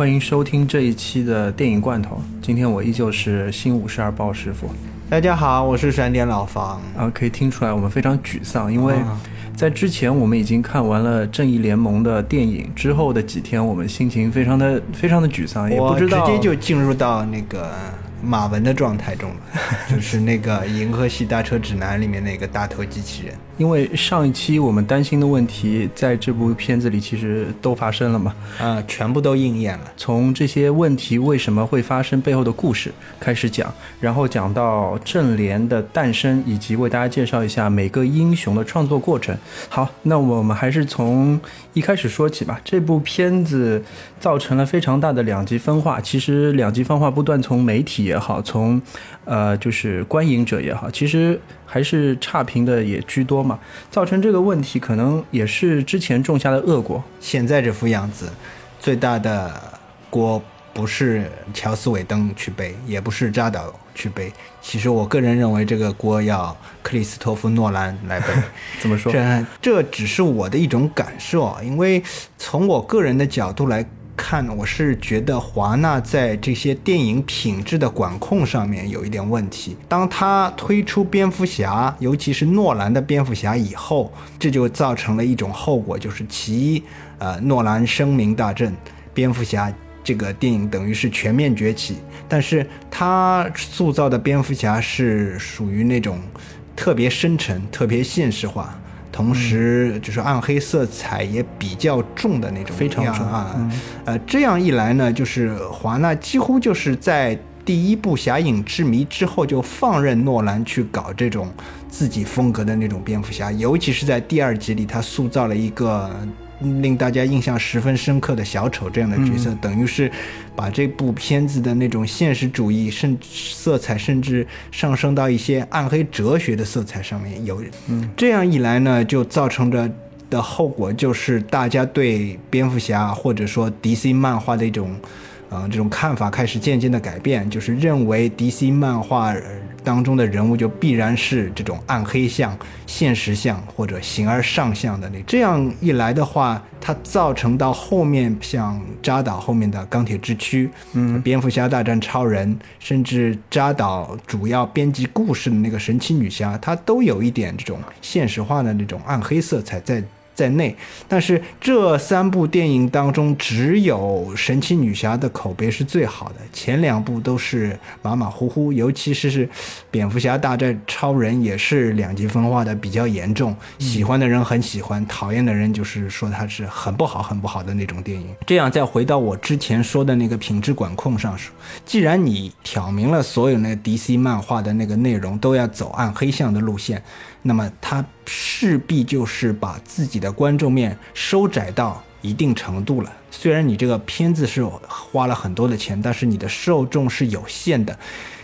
欢迎收听这一期的电影罐头。今天我依旧是新五十二包师傅。大家好，我是闪点老方。啊，可以听出来我们非常沮丧，因为在之前我们已经看完了《正义联盟》的电影，之后的几天我们心情非常的非常的沮丧，也不知道直接就进入到那个。马文的状态中，就是那个《银河系大车指南》里面那个大头机器人。因为上一期我们担心的问题，在这部片子里其实都发生了嘛，啊，全部都应验了。从这些问题为什么会发生背后的故事开始讲，然后讲到正联的诞生，以及为大家介绍一下每个英雄的创作过程。好，那我们还是从一开始说起吧。这部片子造成了非常大的两极分化，其实两极分化不断从媒体也好，从呃就是观影者也好，其实。还是差评的也居多嘛，造成这个问题可能也是之前种下的恶果。现在这副样子，最大的锅不是乔斯韦登去背，也不是扎导去背。其实我个人认为这个锅要克里斯托弗诺兰来背。怎么说？这这只是我的一种感受，因为从我个人的角度来。看，我是觉得华纳在这些电影品质的管控上面有一点问题。当他推出蝙蝠侠，尤其是诺兰的蝙蝠侠以后，这就造成了一种后果，就是其一，呃，诺兰声名大振，蝙蝠侠这个电影等于是全面崛起。但是他塑造的蝙蝠侠是属于那种特别深沉、特别现实化。同时，就是暗黑色彩也比较重的那种，非常重啊。呃，这样一来呢，就是华纳几乎就是在第一部《侠影之谜》之后就放任诺兰去搞这种自己风格的那种蝙蝠侠，尤其是在第二集里，他塑造了一个。令大家印象十分深刻的小丑这样的角色，等于是把这部片子的那种现实主义甚色彩，甚至上升到一些暗黑哲学的色彩上面。有，嗯这样一来呢，就造成着的后果就是大家对蝙蝠侠或者说 DC 漫画的一种，嗯，这种看法开始渐渐的改变，就是认为 DC 漫画。当中的人物就必然是这种暗黑向、现实向或者形而上向的那这样一来的话，它造成到后面像扎导后面的钢铁之躯、嗯，蝙蝠侠大战超人，甚至扎导主要编辑故事的那个神奇女侠，它都有一点这种现实化的那种暗黑色彩在。在内，但是这三部电影当中，只有神奇女侠的口碑是最好的，前两部都是马马虎虎，尤其是是蝙蝠侠大战超人也是两极分化的比较严重，喜欢的人很喜欢，讨厌的人就是说它是很不好很不好的那种电影。这样再回到我之前说的那个品质管控上，既然你挑明了所有那 DC 漫画的那个内容都要走暗黑向的路线。那么他势必就是把自己的观众面收窄到一定程度了。虽然你这个片子是花了很多的钱，但是你的受众是有限的。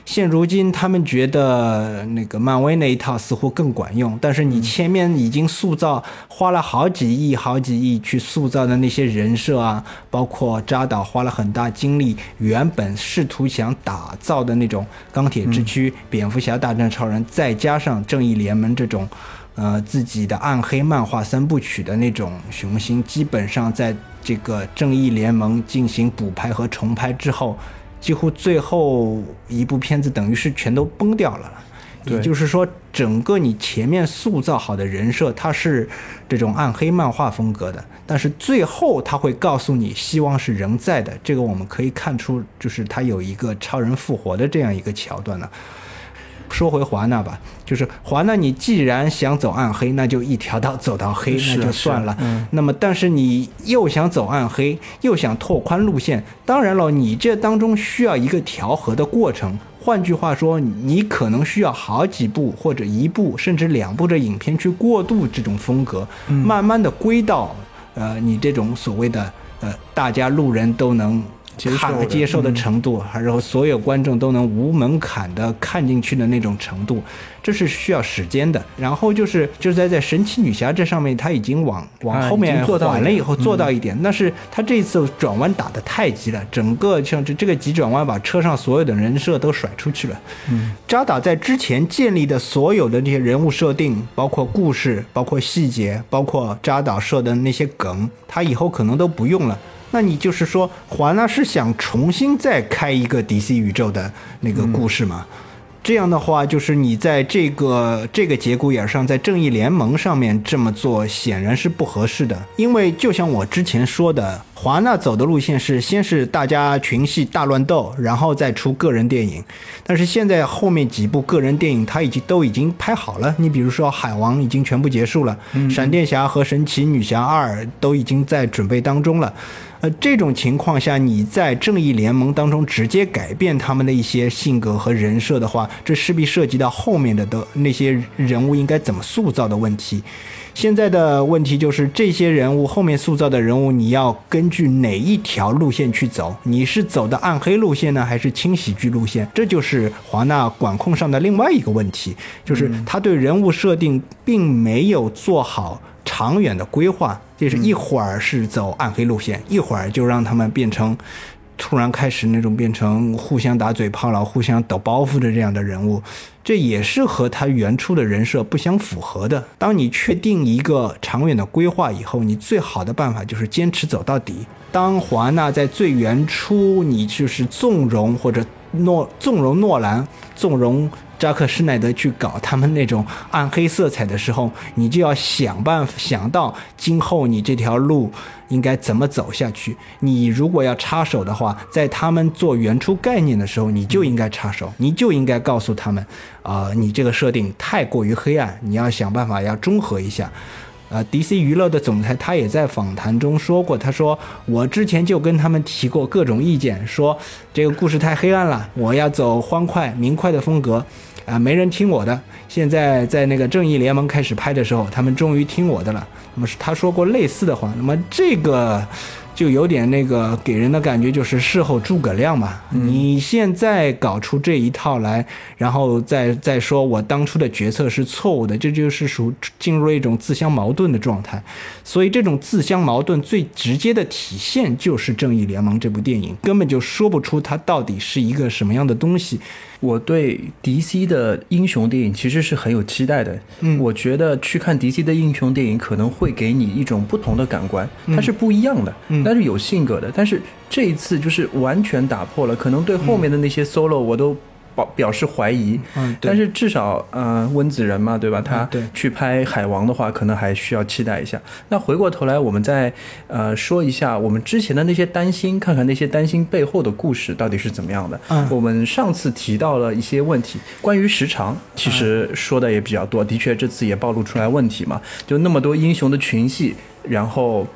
现如今，他们觉得那个漫威那一套似乎更管用，但是你前面已经塑造花了好几亿、好几亿去塑造的那些人设啊，包括扎导花了很大精力，原本试图想打造的那种钢铁之躯、蝙蝠侠大战超人，再加上正义联盟这种，呃，自己的暗黑漫画三部曲的那种雄心，基本上在这个正义联盟进行补拍和重拍之后。几乎最后一部片子等于是全都崩掉了，也就是说，整个你前面塑造好的人设，它是这种暗黑漫画风格的，但是最后他会告诉你，希望是人在的。这个我们可以看出，就是他有一个超人复活的这样一个桥段了。说回华纳吧，就是华纳，你既然想走暗黑，那就一条道走到黑，那就算了。那么，但是你又想走暗黑，又想拓宽路线，当然了，你这当中需要一个调和的过程。换句话说，你可能需要好几部或者一部甚至两部的影片去过渡这种风格，慢慢的归到呃你这种所谓的呃大家路人都能。看接受的程度，还是所有观众都能无门槛的看进去的那种程度，这是需要时间的。然后就是就是在在神奇女侠这上面，他已经往往后面缓了以后做到一点，但是他这次转弯打得太急了，整个像这这个急转弯把车上所有的人设都甩出去了。嗯，扎导在之前建立的所有的这些人物设定，包括故事，包括细节，包括扎导设的那些梗，他以后可能都不用了。那你就是说，华纳是想重新再开一个 DC 宇宙的那个故事吗？这样的话，就是你在这个这个节骨眼上，在正义联盟上面这么做，显然是不合适的。因为就像我之前说的，华纳走的路线是先是大家群戏大乱斗，然后再出个人电影。但是现在后面几部个人电影，他已经都已经拍好了。你比如说《海王》已经全部结束了，闪电侠》和《神奇女侠二》都已经在准备当中了。呃，这种情况下，你在正义联盟当中直接改变他们的一些性格和人设的话，这势必涉及到后面的的那些人物应该怎么塑造的问题。现在的问题就是，这些人物后面塑造的人物，你要根据哪一条路线去走？你是走的暗黑路线呢，还是轻喜剧路线？这就是华纳管控上的另外一个问题，就是他对人物设定并没有做好长远的规划。就是一会儿是走暗黑路线，一会儿就让他们变成突然开始那种变成互相打嘴炮了、互相抖包袱的这样的人物，这也是和他原初的人设不相符合的。当你确定一个长远的规划以后，你最好的办法就是坚持走到底。当华纳在最原初，你就是纵容或者诺纵容诺兰，纵容。扎克施耐德去搞他们那种暗黑色彩的时候，你就要想办法想到今后你这条路应该怎么走下去。你如果要插手的话，在他们做原初概念的时候，你就应该插手，你就应该告诉他们，啊，你这个设定太过于黑暗，你要想办法要中和一下。呃，DC 娱乐的总裁他也在访谈中说过，他说我之前就跟他们提过各种意见，说这个故事太黑暗了，我要走欢快明快的风格，啊，没人听我的。现在在那个正义联盟开始拍的时候，他们终于听我的了。那么他说过类似的话，那么这个。就有点那个给人的感觉就是事后诸葛亮嘛。你现在搞出这一套来，然后再再说我当初的决策是错误的，这就是属进入了一种自相矛盾的状态。所以这种自相矛盾最直接的体现就是《正义联盟》这部电影，根本就说不出它到底是一个什么样的东西。我对 DC 的英雄电影其实是很有期待的。嗯，我觉得去看 DC 的英雄电影可能会给你一种不同的感官，它是不一样的，但是有性格的。但是这一次就是完全打破了，可能对后面的那些 solo 我都。表表示怀疑，嗯，但是至少，呃，温子仁嘛，对吧？他去拍海王的话，可能还需要期待一下。那回过头来，我们再呃说一下我们之前的那些担心，看看那些担心背后的故事到底是怎么样的。嗯，我们上次提到了一些问题，关于时长，其实说的也比较多。的确，这次也暴露出来问题嘛，就那么多英雄的群戏，然后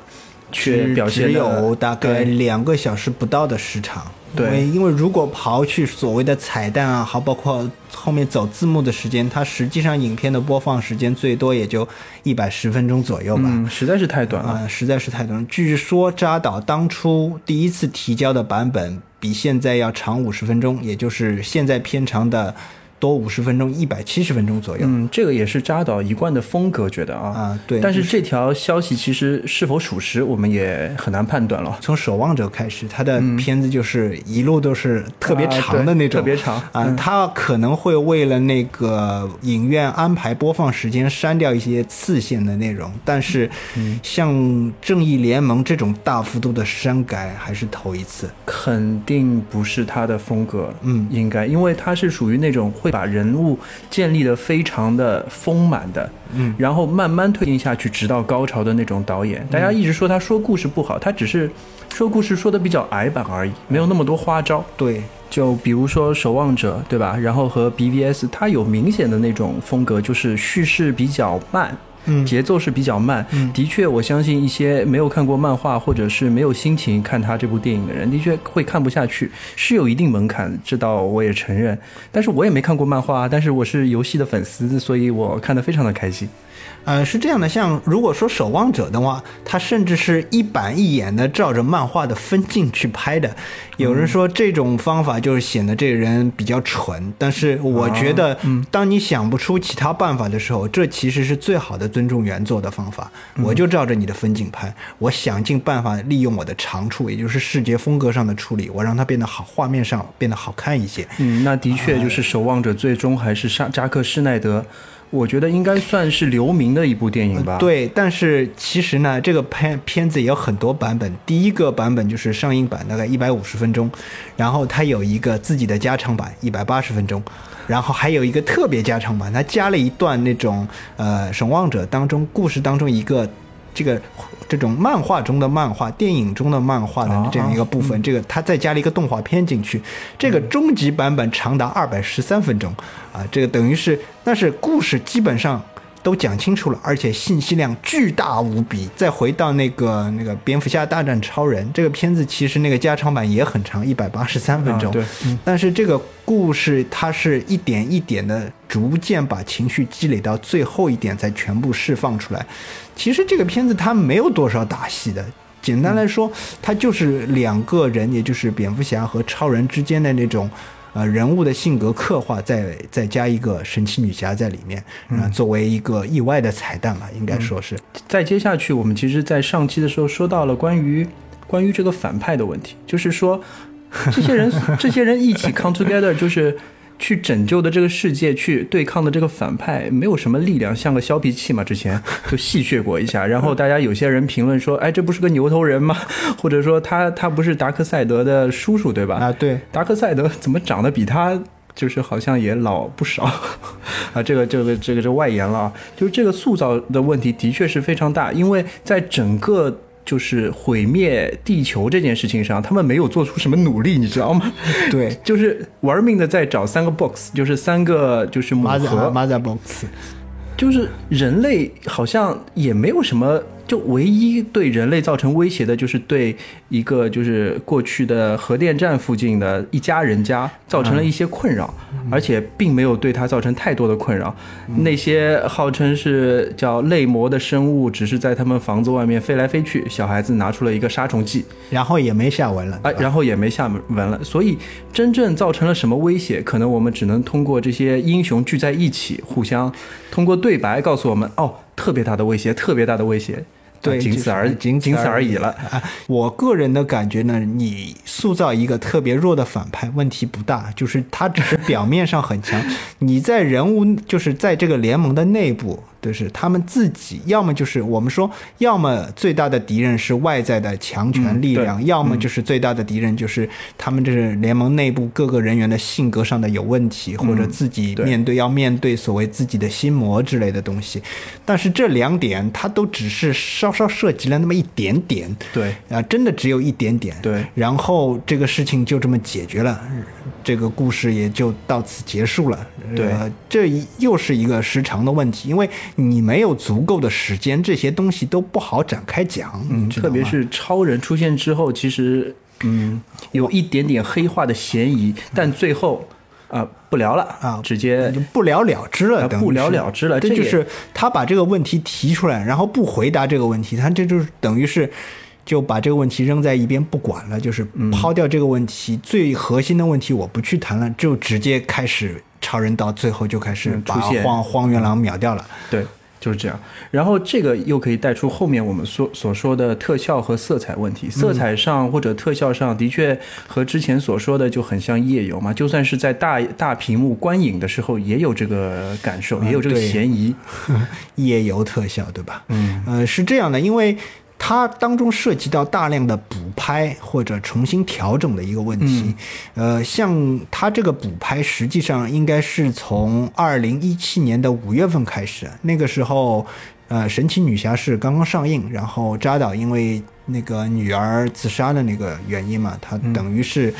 却表现只有大概两个小时不到的时长。对，因为如果刨去所谓的彩蛋啊，好，包括后面走字幕的时间，它实际上影片的播放时间最多也就一百十分钟左右吧，实在是太短了，实在是太短。据说扎导当初第一次提交的版本比现在要长五十分钟，也就是现在片长的。多五十分钟，一百七十分钟左右。嗯，这个也是扎导一贯的风格，觉得啊。啊，对。但是这条消息其实是否属实，我们也很难判断了。从《守望者》开始，他的片子就是一路都是特别长的那种，特别长啊。他可能会为了那个影院安排播放时间，删掉一些次线的内容。但是，像《正义联盟》这种大幅度的删改，还是头一次。肯定不是他的风格。嗯，应该，因为他是属于那种会。把人物建立的非常的丰满的，嗯，然后慢慢推进下去，直到高潮的那种导演。大家一直说他说故事不好，他只是说故事说的比较矮板而已，没有那么多花招。对，就比如说《守望者》，对吧？然后和 BVS，它有明显的那种风格，就是叙事比较慢。嗯，节奏是比较慢。嗯，的确，我相信一些没有看过漫画或者是没有心情看他这部电影的人，的确会看不下去，是有一定门槛，这倒我也承认。但是我也没看过漫画，但是我是游戏的粉丝，所以我看得非常的开心。呃，是这样的，像如果说《守望者》的话，他甚至是一板一眼的照着漫画的分镜去拍的。有人说这种方法就是显得这个人比较蠢，但是我觉得，当你想不出其他办法的时候，这其实是最好的尊重原作的方法。我就照着你的分镜拍，我想尽办法利用我的长处，也就是视觉风格上的处理，我让它变得好，画面上变得好看一些。嗯，那的确就是《守望者》最终还是沙扎克施耐德。我觉得应该算是留名的一部电影吧。，对，但是其实呢，这个片片子也有很多版本。第一个版本就是上映版，大概一百五十分钟，然后它有一个自己的加长版，一百八十分钟，然后还有一个特别加长版，它加了一段那种呃《守望者》当中故事当中一个这个这种漫画中的漫画、电影中的漫画的这样一个部分，这个它再加了一个动画片进去，这个终极版本长达二百十三分钟啊，这个等于是，但是故事基本上。都讲清楚了，而且信息量巨大无比。再回到那个那个蝙蝠侠大战超人这个片子，其实那个加长版也很长，一百八十三分钟。啊对但是这个故事它是一点一点的，逐渐把情绪积累到最后一点才全部释放出来。其实这个片子它没有多少打戏的。简单来说，它就是两个人，也就是蝙蝠侠和超人之间的那种，呃，人物的性格刻画，再再加一个神奇女侠在里面，啊、作为一个意外的彩蛋吧，应该说是。再接下去，我们其实，在上期的时候说到了关于关于这个反派的问题，就是说，这些人 这些人一起 come together，就是去拯救的这个世界，去对抗的这个反派，没有什么力量，像个削皮器嘛。之前就戏谑过一下，然后大家有些人评论说，哎，这不是个牛头人吗？或者说他他不是达克赛德的叔叔对吧？啊，对，达克赛德怎么长得比他就是好像也老不少 啊？这个这个这个这外延了，就是这个塑造的问题的确是非常大，因为在整个。就是毁灭地球这件事情上，他们没有做出什么努力，你知道吗？对，就是玩命的在找三个 box，就是三个就是母盒，马仔 box，就是人类好像也没有什么，就唯一对人类造成威胁的，就是对一个就是过去的核电站附近的一家人家造成了一些困扰，而且并没有对它造成太多的困扰。那些号称是叫类魔的生物，只是在他们房子外面飞来飞去，小孩子拿出了一个杀虫剂，然后也没下文了。哎，然后也没下文了。所以真正造成了什么威胁，可能我们只能通过这些英雄聚在一起，互相通过对白告诉我们，哦，特别大的威胁，特别大的威胁。对，仅此而仅仅此而已了。啊！我个人的感觉呢，你塑造一个特别弱的反派问题不大，就是他只是表面上很强，你在人物就是在这个联盟的内部，就是他们自己，要么就是我们说，要么最大的敌人是外在的强权力量，嗯要么就是最大的敌人就是他们这是联盟内部各个人员的性格上的有问题，或者自己面对要面对所谓自己的心魔之类的东西。但是这两点，它都只是稍稍涉及了那么一点点。对，啊，真的只有一点点。对然后这个事情就这么解决了，这个故事也就到此结束了。对呃，这又是一个时长的问题，因为你没有足够的时间，这些东西都不好展开讲。嗯，特别是超人出现之后，其实嗯有一点点黑化的嫌疑，但最后啊、不聊了啊直接就不了了之了，不了了之了这就是他把这个问题提出来，然后不回答这个问题，他这就是等于是就把这个问题扔在一边不管了，就是嗯。抛掉这个问题，最核心的问题我不去谈了，就直接开始超人到最后就开始把荒荒原狼秒掉了。对，就是这样。然后这个又可以带出后面我们所所说的特效和色彩问题。色彩上或者特效上的确和之前所说的就很像夜游嘛，就算是在大大屏幕观影的时候，也有这个感受，也有这个嫌疑。夜游特效，对吧？嗯，呃，是这样的，因为它当中涉及到大量的补拍或者重新调整的一个问题。呃，像它这个补拍，实际上应该是从二零一七年的五月份开始，那个时候。呃，神奇女侠是刚刚上映，然后扎导因为那个女儿自杀的那个原因嘛，他等于是，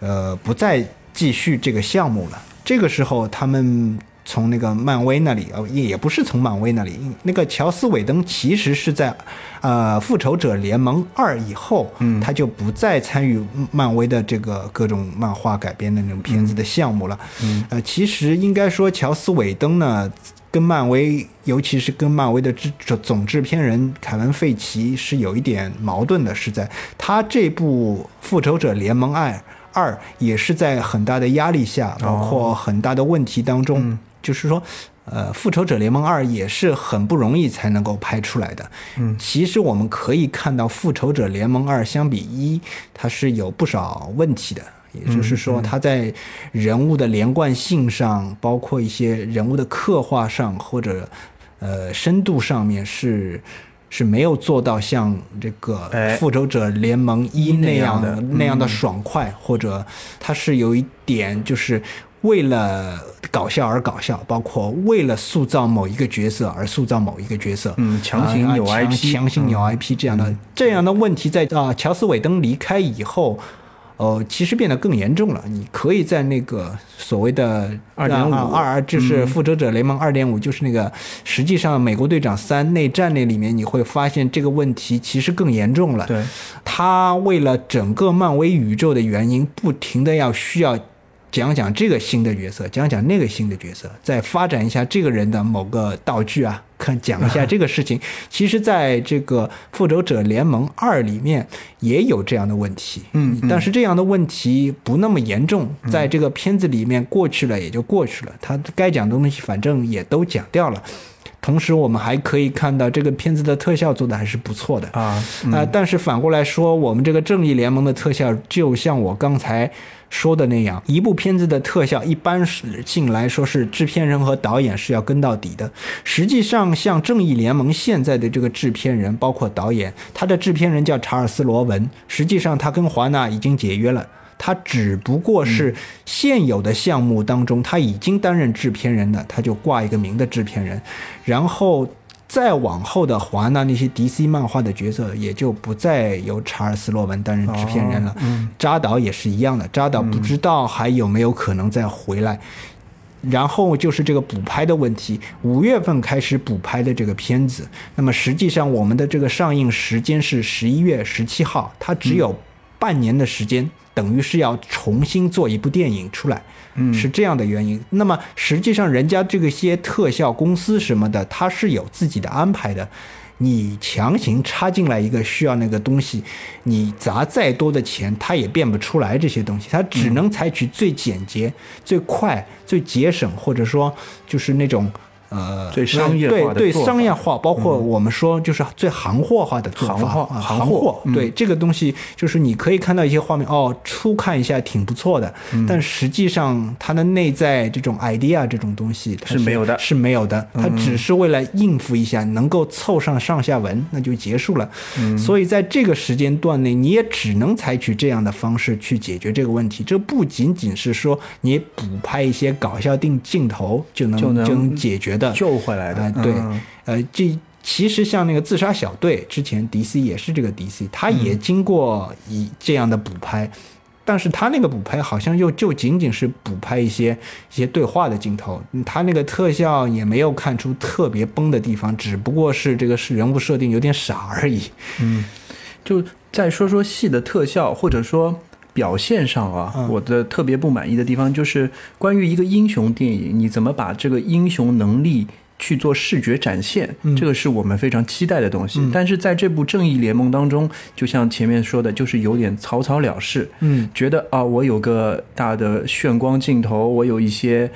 呃，不再继续这个项目了。这个时候，他们从那个漫威那里，呃，也也不是从漫威那里，那个乔斯韦登其实是在，呃，复仇者联盟二以后，嗯，他就不再参与漫威的这个各种漫画改编的那种片子的项目了。嗯，呃，其实应该说，乔斯韦登呢。跟漫威，尤其是跟漫威的制总制片人凯文·费奇是有一点矛盾的，是在他这部《复仇者联盟二》二也是在很大的压力下，包括很大的问题当中，就是说。呃，《复仇者联盟二》也是很不容易才能够拍出来的。嗯，其实我们可以看到，《复仇者联盟二》相比一，它是有不少问题的。也就是说，它在人物的连贯性上，包括一些人物的刻画上，或者呃深度上面是是没有做到像这个哎《复仇者联盟一》那样的那样的爽快，或者它是有一点就是。为了搞笑而搞笑，包括为了塑造某一个角色而塑造某一个角色，嗯强行扭 IP 强行扭 IP 这样的、这样的问题在啊乔斯韦登离开以后，呃，其实变得更严重了。你可以在那个所谓的二点五二就是复仇者联盟二点五，就是那个实际上美国队长三内战那里面，你会发现这个问题其实更严重了。对，他为了整个漫威宇宙的原因，不停的要需要讲讲这个新的角色，讲讲那个新的角色，再发展一下这个人的某个道具啊，看讲一下这个事情。其实，在这个《复仇者联盟二》里面也有这样的问题，嗯嗯但是这样的问题不那么严重，在这个片子里面过去了也就过去了，他该讲的东西反正也都讲掉了。同时，我们还可以看到这个片子的特效做的还是不错的啊，啊、但是反过来说，我们这个正义联盟的特效，就像我刚才说的那样，一部片子的特效一般性来说是制片人和导演是要跟到底的。实际上，像正义联盟现在的这个制片人，包括导演，他的制片人叫查尔斯·罗文，实际上他跟华纳已经解约了。他只不过是现有的项目当中，他已经担任制片人的，他就挂一个名的制片人，然后再往后的华纳那些 DC 漫画的角色，也就不再由查尔斯·洛文担任制片人了。嗯扎导也是一样的，扎导不知道还有没有可能再回来。然后就是这个补拍的问题，五月份开始补拍的这个片子，那么实际上我们的这个上映时间是十一月十七号，它只有半年的时间，等于是要重新做一部电影出来，嗯是这样的原因。那么实际上人家这个些特效公司什么的，它是有自己的安排的。你强行插进来一个需要那个东西，你砸再多的钱，它也变不出来这些东西，它只能采取最简洁、最快、最节省，或者说就是那种呃最商业化的对对商业化，包括我们说就是最行货化的做法，行货啊行货对这个东西，就是你可以看到一些画面，哦，初看一下挺不错的，嗯但实际上它的内在这种 idea 这种东西是没有的是没有的，它只是为了应付一下，能够凑上上下文，那就结束了。所以在这个时间段内，你也只能采取这样的方式去解决这个问题。这不仅仅是说你补拍一些搞笑定镜头就能就能解决的，救回来的哎，对嗯，呃，这其实像那个自杀小队，之前 DC 也是这个 DC，他也经过一这样的补拍，但是他那个补拍好像又就仅仅是补拍一些一些对话的镜头，他那个特效也没有看出特别崩的地方，只不过是这个是人物设定有点傻而已。嗯。就再说说戏的特效，或者说表现上啊，嗯。我的特别不满意的地方就是关于一个英雄电影，你怎么把这个英雄能力去做视觉展现，嗯。这个是我们非常期待的东西。但是在这部《正义联盟》当中，就像前面说的，就是有点草草了事，嗯。觉得啊，我有个大的炫光镜头，我有一些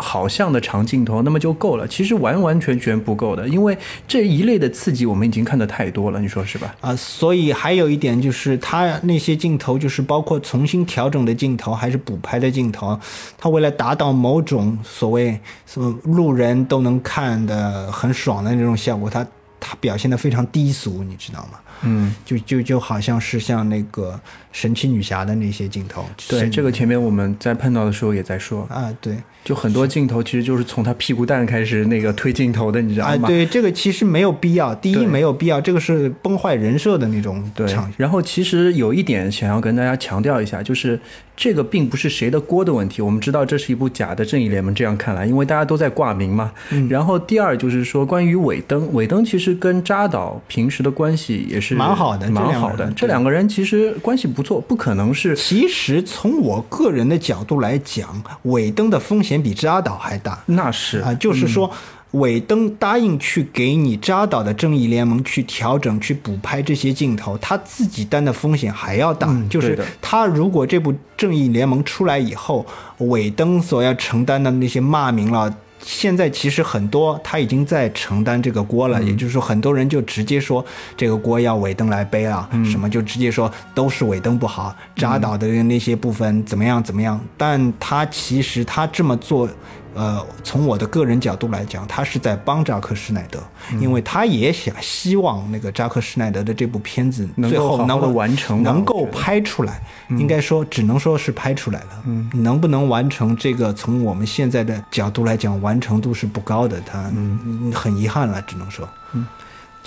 好像的长镜头，那么就够了。其实完完全全不够的，因为这一类的刺激我们已经看得太多了，你说是吧？啊，所以还有一点就是，它那些镜头，就是包括重新调整的镜头，还是补拍的镜头，它为了达到某种所谓什么路人都能看的很爽的那种效果，它它表现的非常低俗，你知道吗？嗯，就就就好像是像那个神奇女侠的那些镜头，对，这个前面我们在碰到的时候也在说，啊，对就很多镜头其实就是从他屁股蛋开始那个推镜头的，你知道啊，吗？对，这个其实没有必要。第一，没有必要，这个是崩坏人设的那种对场，然后其实有一点想要跟大家强调一下，就是这个并不是谁的锅的问题。我们知道这是一部假的正义联盟，这样看来，因为大家都在挂名嘛。嗯然后第二就是说，关于尾灯，尾灯其实跟扎导平时的关系也是蛮好的蛮好的。这两个人其实关系不错，不可能是其实从我个人的角度来讲，尾灯的风险比扎导还大那是啊，就是说。尾灯答应去给你扎导的正义联盟去调整、去补拍这些镜头，他自己担的风险还要大。嗯就是他如果这部正义联盟出来以后，尾灯所要承担的那些骂名了、现在其实很多他已经在承担这个锅了，也就是说，很多人就直接说这个锅要尾灯来背啊，什么就直接说都是尾灯不好，扎导的那些部分怎么样怎么样。但他其实他这么做。呃，从我的个人角度来讲，他是在帮扎克施耐德，因为他也想希望那个扎克施耐德的这部片子最后能够完成，能够拍出来。应该说，只能说是拍出来了。嗯，能不能完成这个，从我们现在的角度来讲，完成度是不高的。他嗯，很遗憾了，只能说。嗯。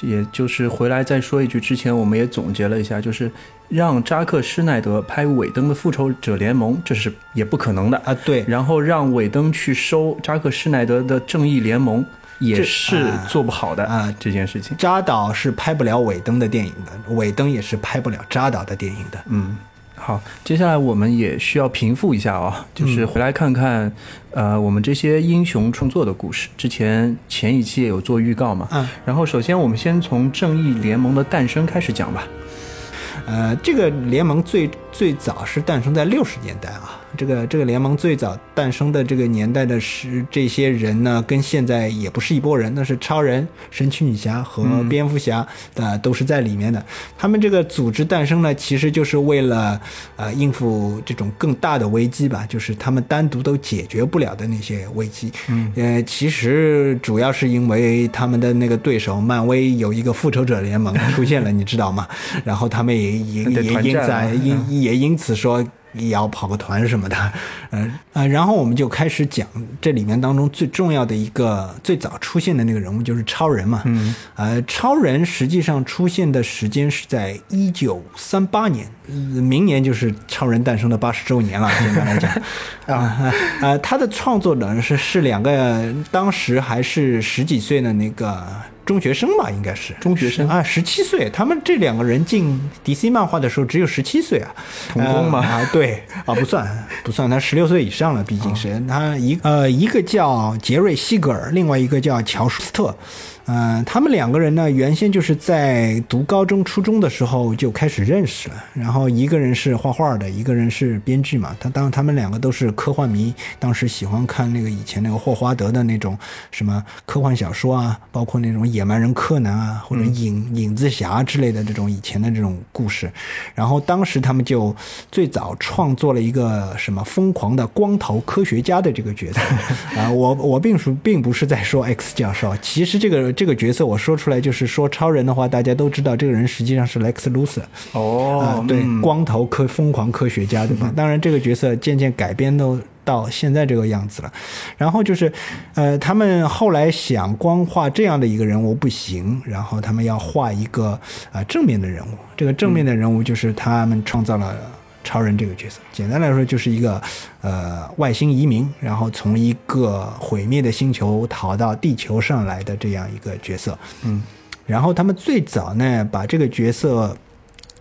也就是回来再说一句，之前我们也总结了一下，就是让扎克施耐德拍尾灯的复仇者联盟，这是也不可能的啊。对，然后让尾灯去收扎克施耐德的正义联盟，也是做不好的啊。这件事情，扎导是拍不了尾灯的电影的，尾灯也是拍不了扎导的电影的。嗯。好，接下来我们也需要平复一下啊，就是回来看看，呃，我们这些英雄创作的故事。之前前一期也有做预告嘛，嗯，然后首先我们先从正义联盟的诞生开始讲吧。呃，这个联盟最最早是诞生在六十年代啊。这个这个联盟最早诞生的这个年代的是这些人呢，跟现在也不是一拨人，那是超人、神奇女侠和蝙蝠侠的都是在里面的。他们这个组织诞生呢，其实就是为了呃应付这种更大的危机吧，就是他们单独都解决不了的那些危机。嗯，呃，其实主要是因为他们的那个对手漫威有一个复仇者联盟出现了，你知道吗？然后他们也也也因此因也因此说。也要跑个团什么的，嗯 呃，然后我们就开始讲这里面当中最重要的一个最早出现的那个人物就是超人嘛，嗯，呃，超人实际上出现的时间是在一九三八年，明年就是超人诞生的八十周年了，简单来讲，啊 啊，他的创作呢是是两个当时还是十几岁的那个。中学生吧，应该是。中学生。啊，十七岁。他们这两个人进 DC 漫画的时候只有十七岁啊，童工嘛啊，对。啊，不算不算，他十六岁以上了，毕竟是。他一呃一个叫杰瑞西格尔，另外一个叫乔舒斯特。嗯，他们两个人呢，原先就是在读高中、初中的时候就开始认识了。然后一个人是画画的，一个人是编剧嘛。他当他们两个都是科幻迷，当时喜欢看那个以前那个霍华德的那种什么科幻小说啊，包括那种野蛮人柯南啊，或者影影子侠之类的这种以前的这种故事。然后当时他们就最早创作了一个什么疯狂的光头科学家的这个角色 啊。我我并不并不是在说 X 教授，其实这个。这个角色我说出来就是说超人的话，大家都知道这个人实际上是 Lex Luthor 哦，对，光头科疯狂科学家对吧？当然这个角色渐渐改编都到现在这个样子了。然后就是，呃，他们后来想光画这样的一个人物不行，然后他们要画一个啊正面的人物。这个正面的人物就是他们创造了。超人这个角色，简单来说就是一个，呃，外星移民，然后从一个毁灭的星球逃到地球上来的这样一个角色。嗯，然后他们最早呢，把这个角色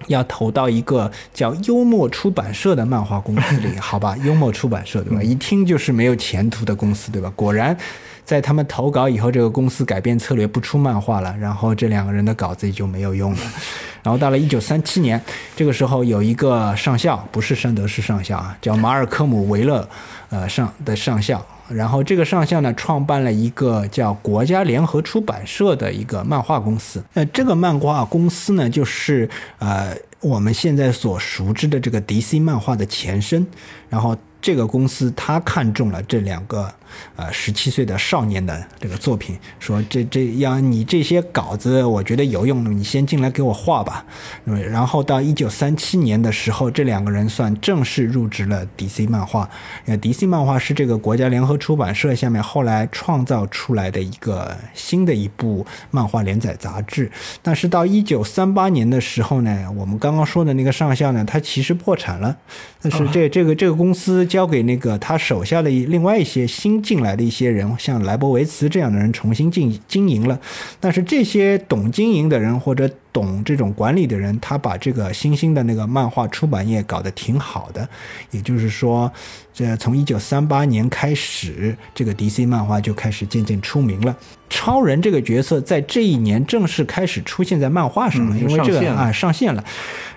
要投到一个叫幽默出版社的漫画公司里，好吧？幽默出版社对吧？一听就是没有前途的公司对吧？果然。在他们投稿以后，这个公司改变策略不出漫画了，然后这两个人的稿子也就没有用了。然后到了一九三七年，这个时候有一个上校，不是山德士上校啊，叫马尔科姆·维勒，呃上的上校。然后这个上校呢，创办了一个叫国家联合出版社的一个漫画公司。那这个漫画公司呢，就是呃我们现在所熟知的这个 DC 漫画的前身。然后这个公司他看中了这两个。呃，十七岁的少年的这个作品，说这这要你这些稿子我觉得有用，你先进来给我画吧。然后到一九三七年的时候，这两个人算正式入职了 DC 漫画。呃，DC 漫画是这个国家联合出版社下面后来创造出来的一个新的一部漫画连载杂志。但是到一九三八年的时候呢，我们刚刚说的那个上校呢，他其实破产了。但是这这个这个公司交给那个他手下的另外一些新。进来的一些人，像莱博维茨这样的人重新经经营了，但是这些懂经营的人或者懂这种管理的人，他把这个新兴的那个漫画出版业搞得挺好的。也就是说，这从一九三八年开始，这个 DC 漫画就开始渐渐出名了。超人这个角色在这一年正式开始出现在漫画上了，嗯因为这个啊上线了。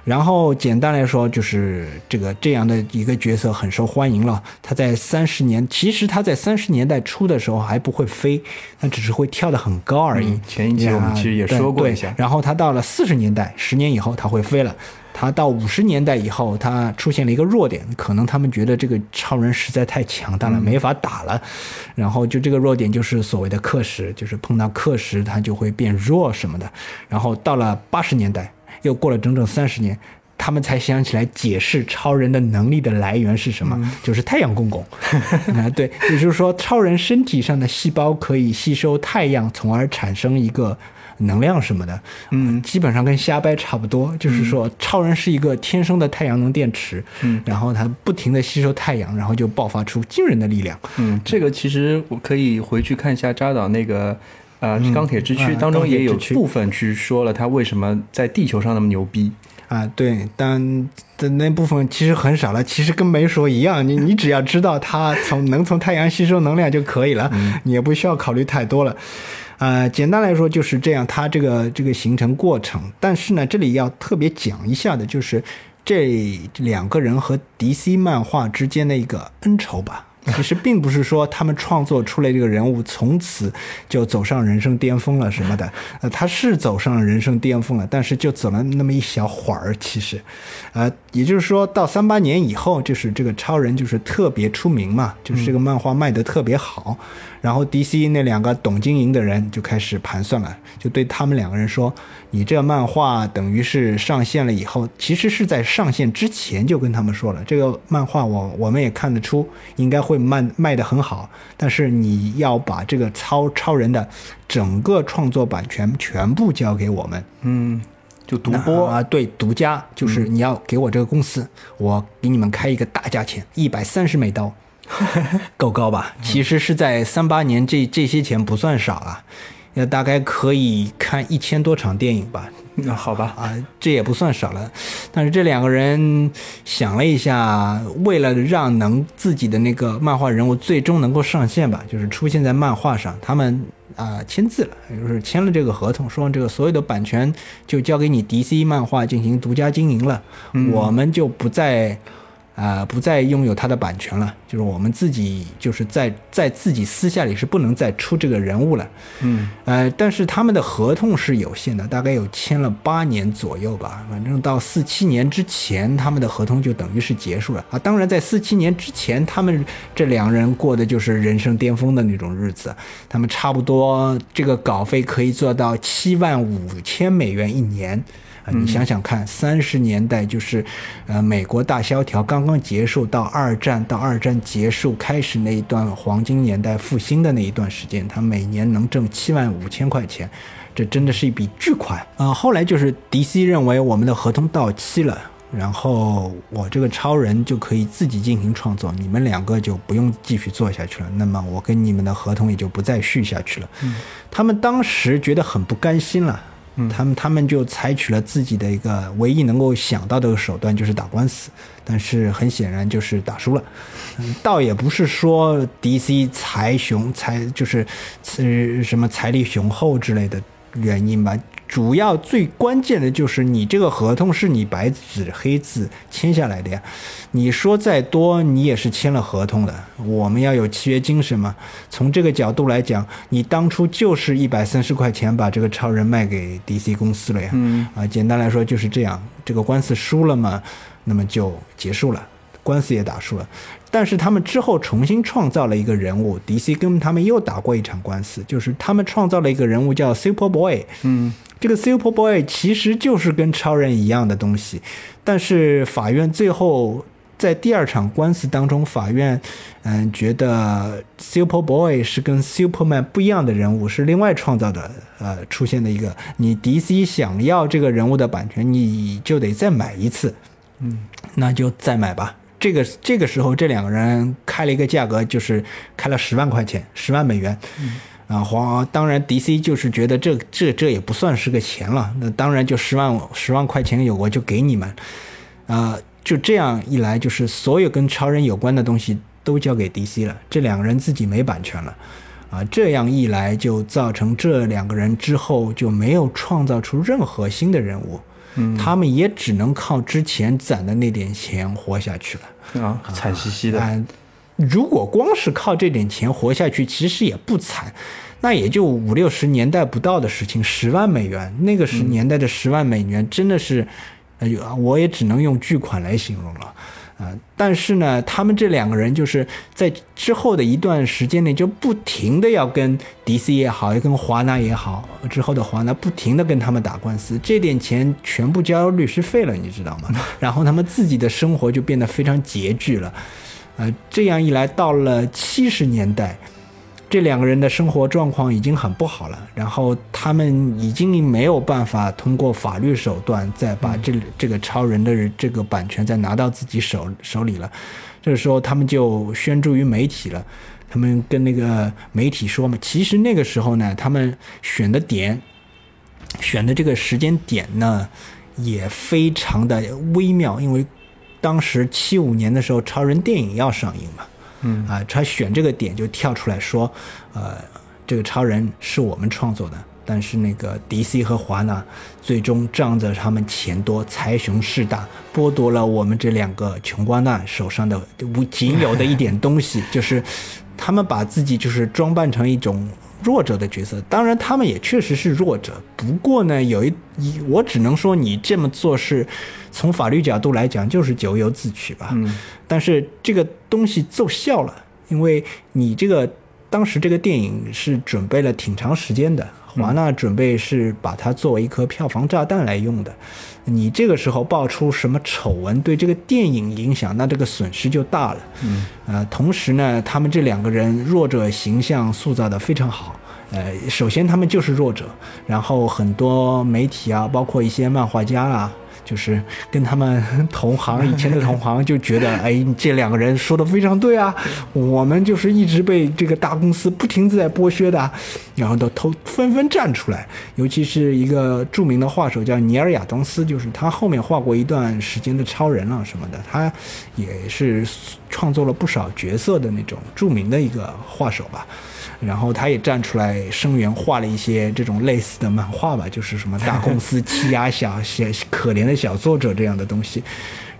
然后简单来说，就是这个这样的一个角色很受欢迎了。他在三十年，其实他在三十年代初的时候还不会飞，他只是会跳得很高而已。嗯前一集我们其实也说过一下然后他到了四十年代，十年以后它会飞了。他到五十年代以后，他出现了一个弱点，可能他们觉得这个超人实在太强大了，没法打了。然后就这个弱点就是所谓的克时，就是碰到克时它就会变弱什么的。然后到了八十年代，又过了整整三十年。他们才想起来解释超人的能力的来源是什么，就是太阳公公。啊，对，也就是说，超人身体上的细胞可以吸收太阳，从而产生一个能量什么的。嗯，基本上跟瞎掰差不多。就是说，超人是一个天生的太阳能电池，嗯，然后它不停的吸收太阳，然后就爆发出惊人的力量。嗯，这个其实我可以回去看一下扎导那个。呃，钢铁之躯啊当中也有部分去说了他为什么在地球上那么牛逼。啊，对，但的那部分其实很少了，其实跟没说一样。你你只要知道它从能从太阳吸收能量就可以了，你也不需要考虑太多了。呃，简单来说就是这样，它这个这个形成过程。但是呢，这里要特别讲一下的就是这两个人和 DC 漫画之间的一个恩仇吧。其实并不是说他们创作出来这个人物从此就走上人生巅峰了什么的，呃，他是走上了人生巅峰了，但是就走了那么一小会儿，其实，呃，也就是说到三八年以后，就是这个超人就是特别出名嘛，就是这个漫画卖得特别好，然后 DC 那两个懂经营的人就开始盘算了，就对他们两个人说，你这漫画等于是上线了以后，其实是在上线之前就跟他们说了，这个漫画我我们也看得出应该会卖卖得很好，但是你要把这个超超人的整个创作版权全部交给我们，嗯，就独播啊，对，独家就是你要给我这个公司，我给你们开一个大价钱，一百三十美刀，够高吧？其实是在三八年这这些钱不算少啊，那大概可以看一千多场电影吧。那好吧，啊，这也不算少了。但是这两个人想了一下，为了让能自己的那个漫画人物最终能够上线吧，就是出现在漫画上，他们啊、签字了，也就是签了这个合同，说这个所有的版权就交给你 DC 漫画进行独家经营了，我们就不再。啊、不再拥有它的版权了，就是我们自己就是在在自己私下里是不能再出这个人物了，嗯，呃，但是他们的合同是有限的，大概有签了八年左右吧。反正到四七年之前，他们的合同就等于是结束了啊。当然，在四七年之前，他们这两人过的就是人生巅峰的那种日子。他们差不多这个稿费可以做到七万五千美元一年。啊，你想想看，三十年代就是，呃，美国大萧条刚刚结束，到二战到二战结束开始那一段黄金年代复兴的那一段时间，他每年能挣七万五千块钱，这真的是一笔巨款啊、呃！后来就是 DC 认为我们的合同到期了。然后我这个超人就可以自己进行创作，你们两个就不用继续做下去了。那么我跟你们的合同也就不再续下去了。嗯、他们当时觉得很不甘心了。他们他们就采取了自己的一个唯一能够想到的手段，就是打官司，但是很显然就是打输了。倒也不是说 DC 财雄财就是是什么财力雄厚之类的原因吧，主要最关键的就是你这个合同是你白纸黑字签下来的呀，你说再多你也是签了合同的，我们要有契约精神嘛。从这个角度来讲，你当初就是一百三十块钱把这个超人卖给 DC 公司了呀。嗯啊，简单来说就是这样，这个官司输了嘛，那么就结束了，官司也打输了。但是他们之后重新创造了一个人物，DC 跟他们又打过一场官司，就是他们创造了一个人物叫 Super Boy。嗯，这个 Super Boy 其实就是跟超人一样的东西，但是法院最后在第二场官司当中，法院嗯觉得 Super Boy 是跟 Superman 不一样的人物，是另外创造的，呃，出现的一个。你 DC 想要这个人物的版权，你就得再买一次，嗯，那就再买吧。这个这个时候，这两个人开了一个价格，就是开了十万块钱，十万美元。啊，黄当然 DC 就是觉得这这这也不算是个钱了，那当然就十万十万块钱有我就给你们，啊，就这样一来，就是所有跟超人有关的东西都交给 DC 了，这两个人自己没版权了，啊，这样一来就造成这两个人之后就没有创造出任何新的人物，嗯。他们也只能靠之前攒的那点钱活下去了。啊，惨兮兮的，啊，如果光是靠这点钱活下去，其实也不惨，那也就五六十年代不到的事情，十万美元，那个十年代的十万美元真的是，哎呦，我也只能用巨款来形容了。啊、但是呢，他们这两个人就是在之后的一段时间内，就不停的要跟 DC 也好，要跟华纳也好，之后的华纳不停的跟他们打官司，这点钱全部交律师费了，你知道吗？然后他们自己的生活就变得非常拮据了。呃，这样一来，到了七十年代，这两个人的生活状况已经很不好了，然后他们已经没有办法通过法律手段再把这、这个超人的这个版权再拿到自己手手里了。这个时候，他们就宣诸于媒体了。他们跟那个媒体说嘛，其实那个时候呢，他们选的点，选的这个时间点呢，也非常的微妙，因为当时七五年的时候，超人电影要上映嘛，嗯啊，他选这个点就跳出来说，呃，这个超人是我们创作的，但是那个 DC 和华纳最终仗着他们钱多、财雄势大，剥夺了我们这两个穷光蛋手上的无仅有的一点东西，就是他们把自己就是装扮成一种。弱者的角色，当然他们也确实是弱者。不过呢，有一一，我只能说你这么做是从法律角度来讲就是咎由自取吧。嗯但是这个东西奏效了，因为你这个当时这个电影是准备了挺长时间的，华纳准备是把它作为一颗票房炸弹来用的。你这个时候爆出什么丑闻，对这个电影影响，那这个损失就大了。嗯，呃，同时呢，他们这两个人弱者形象塑造的非常好。呃，首先他们就是弱者，然后很多媒体啊，包括一些漫画家啊，就是跟他们同行以前的同行就觉得，哎，这两个人说的非常对啊，我们就是一直被这个大公司不停地在剥削的，然后都都纷纷站出来，尤其是一个著名的画手叫尼尔亚当斯，就是他后面画过一段时间的超人啊什么的，他也是创作了不少角色的那种著名的一个画手吧。然后他也站出来声援，画了一些这种类似的漫画吧，就是什么大公司欺压小小可怜的小作者这样的东西。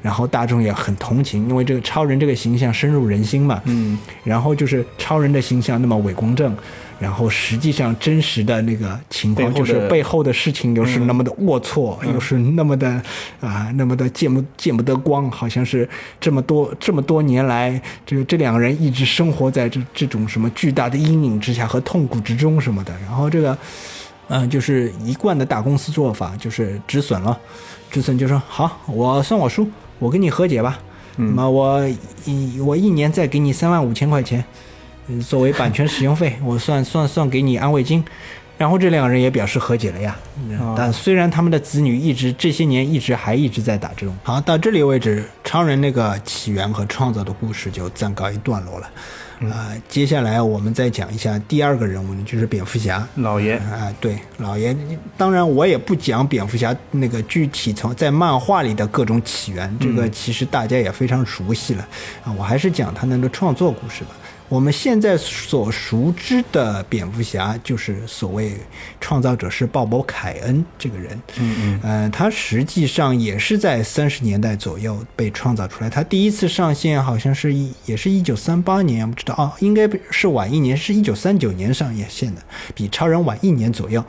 然后大众也很同情，因为这个超人这个形象深入人心嘛。嗯，然后就是超人的形象那么伪公正，然后实际上真实的那个情况就是背后的事情又是那么的龌龊，又是那么的啊、那么的见不见不得光，好像是这么多这么多年来，这个这两个人一直生活在这这种什么巨大的阴影之下和痛苦之中什么的，然后这个。嗯，就是一贯的大公司做法，就是止损了。止损就说好，我算我输，我跟你和解吧。那么我一我一年再给你三万五千块钱，嗯作为版权使用费，我算算算给你安慰金。然后这两个人也表示和解了呀。哦但虽然他们的子女一直这些年一直还一直在打这种。好，到这里为止，超人那个起源和创造的故事就暂告一段落了。啊、接下来我们再讲一下第二个人物呢，就是蝙蝠侠。老爷，啊、对，老爷，当然我也不讲蝙蝠侠那个具体从在漫画里的各种起源，这个其实大家也非常熟悉了啊，我还是讲他那个创作故事吧。我们现在所熟知的蝙蝠侠，就是所谓创造者是鲍勃·凯恩这个人。嗯嗯，呃，他实际上也是在三十年代左右被创造出来。他第一次上线好像是一，也是一九三八年，不知道啊、应该是晚一年，是一九三九年上线的，比超人晚一年左右。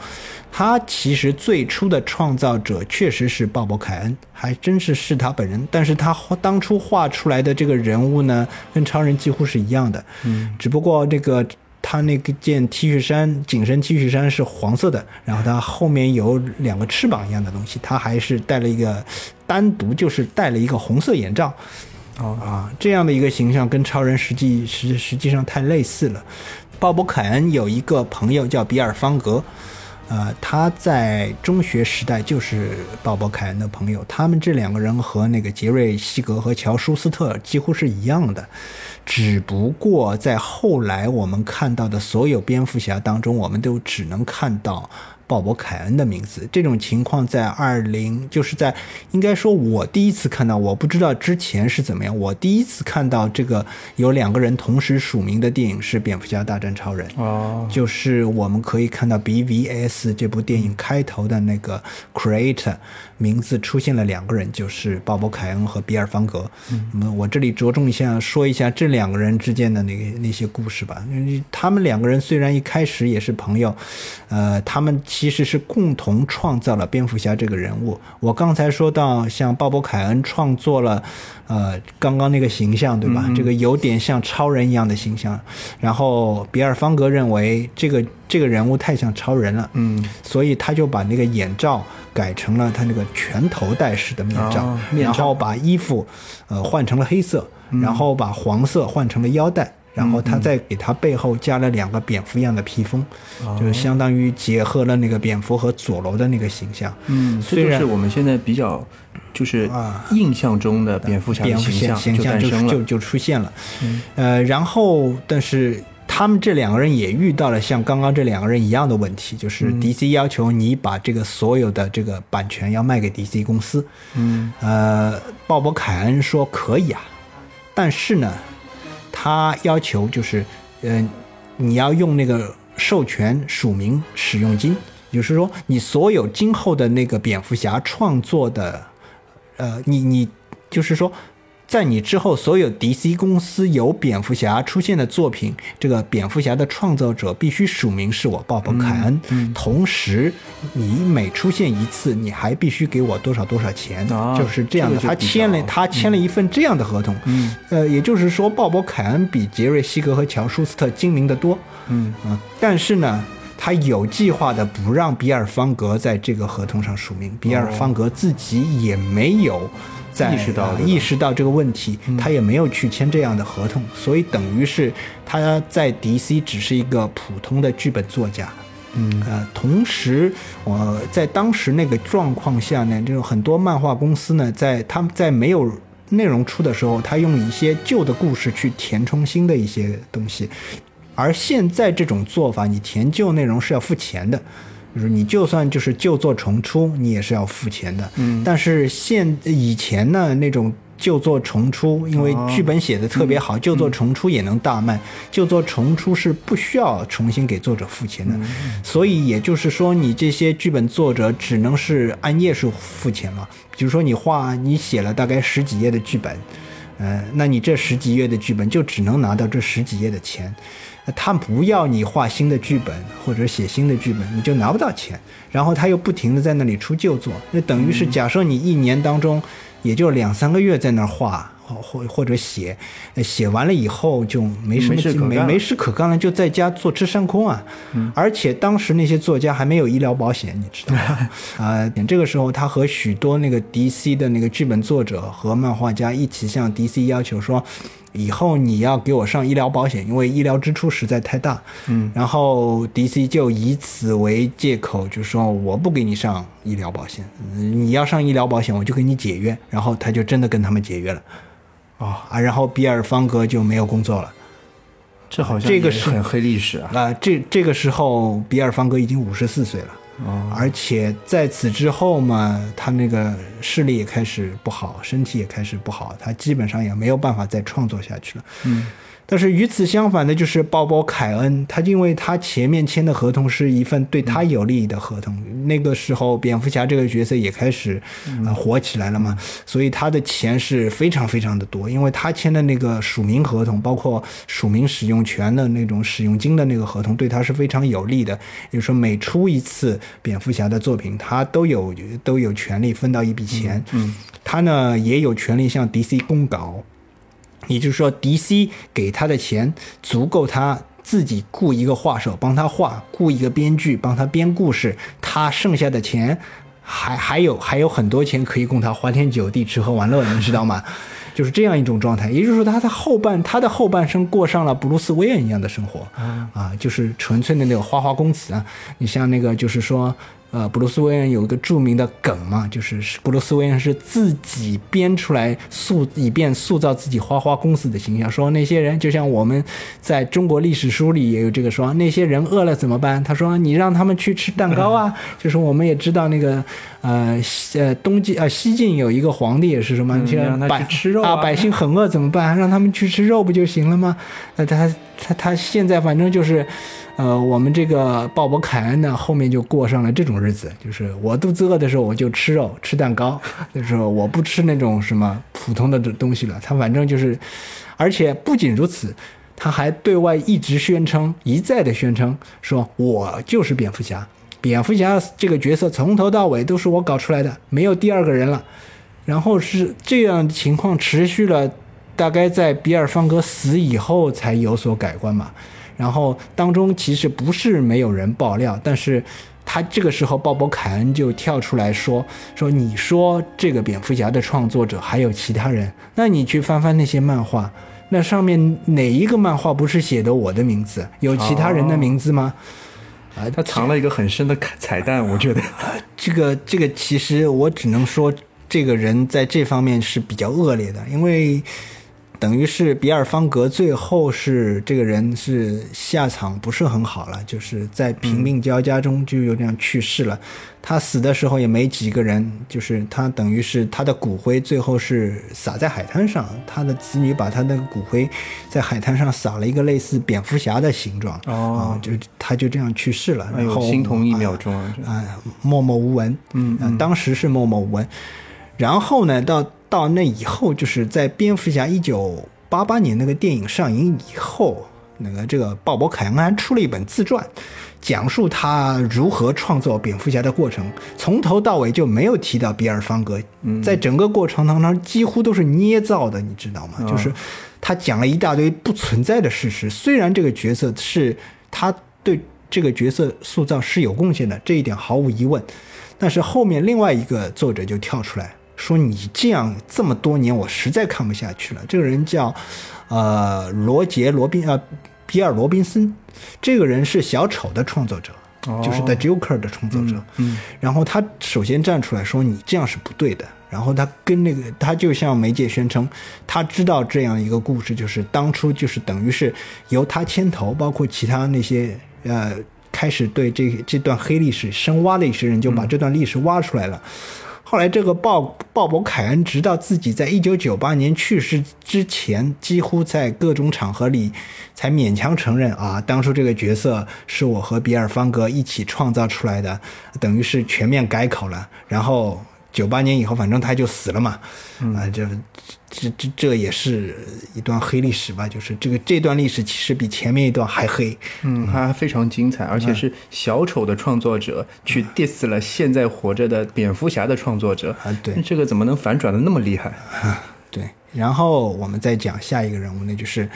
他其实最初的创造者确实是鲍勃·凯恩，还真是是他本人。但是他画当初画出来的这个人物呢，跟超人几乎是一样的，嗯，只不过这个他那个件 T 恤衫紧身 T 恤衫是黄色的，然后他后面有两个翅膀一样的东西，他还是戴了一个单独就是戴了一个红色眼罩。哦，啊，这样的一个形象跟超人实际实实际上太类似了。鲍勃·凯恩有一个朋友叫比尔·方格，呃，他在中学时代就是鲍勃·凯恩的朋友，他们这两个人和那个杰瑞·西格和乔·舒斯特几乎是一样的，只不过在后来我们看到的所有蝙蝠侠当中，我们都只能看到。鲍勃·凯恩的名字，这种情况在二零，就是在应该说，我第一次看到，我不知道之前是怎么样。我第一次看到这个有两个人同时署名的电影是《蝙蝠侠大战超人》，哦，就是我们可以看到 BVS 这部电影开头的那个 Creator 名字出现了两个人，就是鲍勃·凯恩和比尔·方格。那么我这里着重一下说一下这两个人之间的那个那些故事吧。他们两个人虽然一开始也是朋友，呃，他们。其实是共同创造了蝙蝠侠这个人物。我刚才说到，像鲍勃·凯恩创作了，呃，刚刚那个形象，对吧？这个有点像超人一样的形象。然后比尔·方格认为这个这个人物太像超人了，嗯，所以他就把那个眼罩改成了他那个全头戴式的面罩，然后把衣服，呃，换成了黑色，然后把黄色换成了腰带。然后他再给他背后加了两个蝙蝠一样的披风，就是相当于结合了那个蝙蝠和佐罗的那个形象。嗯，虽然是我们现在比较就是印象中的蝙蝠侠形象就就出现了。呃，然后但是他们这两个人也遇到了像刚刚这两个人一样的问题，就是 DC 要求你把这个所有的这个版权要卖给 DC 公司。嗯，呃，鲍勃凯恩说可以啊，但是呢。他要求就是，嗯，你要用那个授权署名使用金，就是说你所有今后的那个蝙蝠侠创作的，呃，你你就是说。在你之后，所有 DC 公司有蝙蝠侠出现的作品，这个蝙蝠侠的创造者必须署名是我鲍勃·凯恩。嗯，同时，你每出现一次，你还必须给我多少多少钱，就是这样的。他签了，他签了一份这样的合同。嗯，呃，也就是说，鲍勃·凯恩比杰瑞·西格和乔·舒斯特精明得多。嗯啊，但是呢，他有计划的不让比尔·方格在这个合同上署名。比尔·方格自己也没有。意识到意识到这个问题，他也没有去签这样的合同，所以等于是他在 DC 只是一个普通的剧本作家。嗯，呃，同时我在当时那个状况下呢，就很多漫画公司呢，在他们在没有内容出的时候，他用一些旧的故事去填充新的一些东西，而现在这种做法，你填旧内容是要付钱的。就是你就算就是旧作重出，你也是要付钱的。嗯，但是现以前呢那种旧作重出，因为剧本写的特别好，旧作重出也能大卖。旧作重出是不需要重新给作者付钱的，所以也就是说，你这些剧本作者只能是按页数付钱了。比如说你画，你写了大概十几页的剧本，呃，那你这十几页的剧本就只能拿到这十几页的钱。他不要你画新的剧本或者写新的剧本，你就拿不到钱。然后他又不停的在那里出旧作，那等于是假设你一年当中也就两三个月在那儿画。或或者写，写完了以后就没什么没没事可干了，就在家坐吃山空啊。而且当时那些作家还没有医疗保险，你知道吗？啊，这个时候他和许多那个 DC 的那个剧本作者和漫画家一起向 DC 要求说，以后你要给我上医疗保险，因为医疗支出实在太大。嗯，然后 DC 就以此为借口，就说我不给你上医疗保险，你要上医疗保险我就给你解约。然后他就真的跟他们解约了。哦啊！然后比尔·方格就没有工作了，这好像这个是很黑历史啊！啊，这这个时候比尔·方格已经五十四岁了，哦，而且在此之后嘛，他那个视力也开始不好，身体也开始不好，他基本上也没有办法再创作下去了。嗯。但是与此相反的，就是鲍勃·凯恩，他因为他前面签的合同是一份对他有利的合同，那个时候蝙蝠侠这个角色也开始啊火起来了嘛，所以他的钱是非常非常的多，因为他签的那个署名合同，包括署名使用权的那种使用金的那个合同，对他是非常有利的。也就是说，每出一次蝙蝠侠的作品，他都有都有权利分到一笔钱。嗯，他呢也有权利向 DC 公稿。也就是说，DC 给他的钱足够他自己雇一个画手帮他画，雇一个编剧帮他编故事，他剩下的钱还还有还有很多钱可以供他花天酒地、吃喝玩乐，你知道吗？就是这样一种状态。也就是说，他的后半他的后半生过上了布鲁斯韦恩一样的生活啊，就是纯粹的那个花花公子啊。你像那个，就是说。呃，布鲁斯韦恩有一个著名的梗嘛，就是布鲁斯韦恩是自己编出来塑，以便塑造自己花花公子的形象。说那些人就像我们在中国历史书里也有这个说，那些人饿了怎么办？他说你让他们去吃蛋糕啊。就是我们也知道那个呃呃东晋呃西晋有一个皇帝也是什么，百吃肉啊，百姓很饿怎么办？让他们去吃肉不就行了吗？那他他他现在反正就是。呃，我们这个鲍勃·凯恩呢，后面就过上了这种日子，就是我肚子饿的时候，我就吃肉、吃蛋糕，就是我不吃那种什么普通的东西了。他反正就是，而且不仅如此，他还对外一直宣称，一再的宣称，说我就是蝙蝠侠，蝙蝠侠这个角色从头到尾都是我搞出来的，没有第二个人了。然后是这样情况持续了，大概在比尔·方格死以后才有所改观嘛。然后当中其实不是没有人爆料，但是他这个时候鲍勃·凯恩就跳出来说说你说这个蝙蝠侠的创作者还有其他人，那你去翻翻那些漫画，那上面哪一个漫画不是写的我的名字？有其他人的名字吗？啊，他藏了一个很深的彩蛋，我觉得这个这个其实我只能说这个人在这方面是比较恶劣的，因为。等于是比尔·方格最后是这个人是下场不是很好了，就是在贫病交加中就有这样去世了。他死的时候也没几个人，就是他等于是他的骨灰最后是撒在海滩上，他的子女把他那个骨灰在海滩上撒了一个类似蝙蝠侠的形状，哦，就他就这样去世了。然后心痛一秒钟啊，默默无闻。嗯，当时是默默无闻。然后呢，到。到那以后，就是在蝙蝠侠一九八八年那个电影上映以后，那个这个鲍勃凯恩还出了一本自传，讲述他如何创作蝙蝠侠的过程，从头到尾就没有提到比尔方格，在整个过程当中几乎都是捏造的，你知道吗？就是他讲了一大堆不存在的事实。虽然这个角色是他对这个角色塑造是有贡献的，这一点毫无疑问，但是后面另外一个作者就跳出来。说你这样这么多年，我实在看不下去了。这个人叫，呃，罗杰·罗宾，呃，比尔·罗宾森。这个人是小丑的创作者，就是《The Joker》的创作者。嗯。然后他首先站出来说你这样是不对的。然后他跟那个他就向媒介宣称，他知道这样一个故事，就是当初就是等于是由他牵头，包括其他那些呃开始对这这段黑历史深挖的一些人，就把这段历史挖出来了。后来，这个鲍鲍勃·凯恩直到自己在一九九八年去世之前，几乎在各种场合里才勉强承认啊，当初这个角色是我和比尔·方格一起创造出来的，等于是全面改口了。然后。九八年以后，反正他就死了嘛，啊，这这这这也是一段黑历史吧？就是这个这段历史其实比前面一段还黑，嗯，还非常精彩，而且是小丑的创作者去 diss 了现在活着的蝙蝠侠的创作者啊，对，这个怎么能反转的那么厉害？对，然后我们再讲下一个人物，那就是。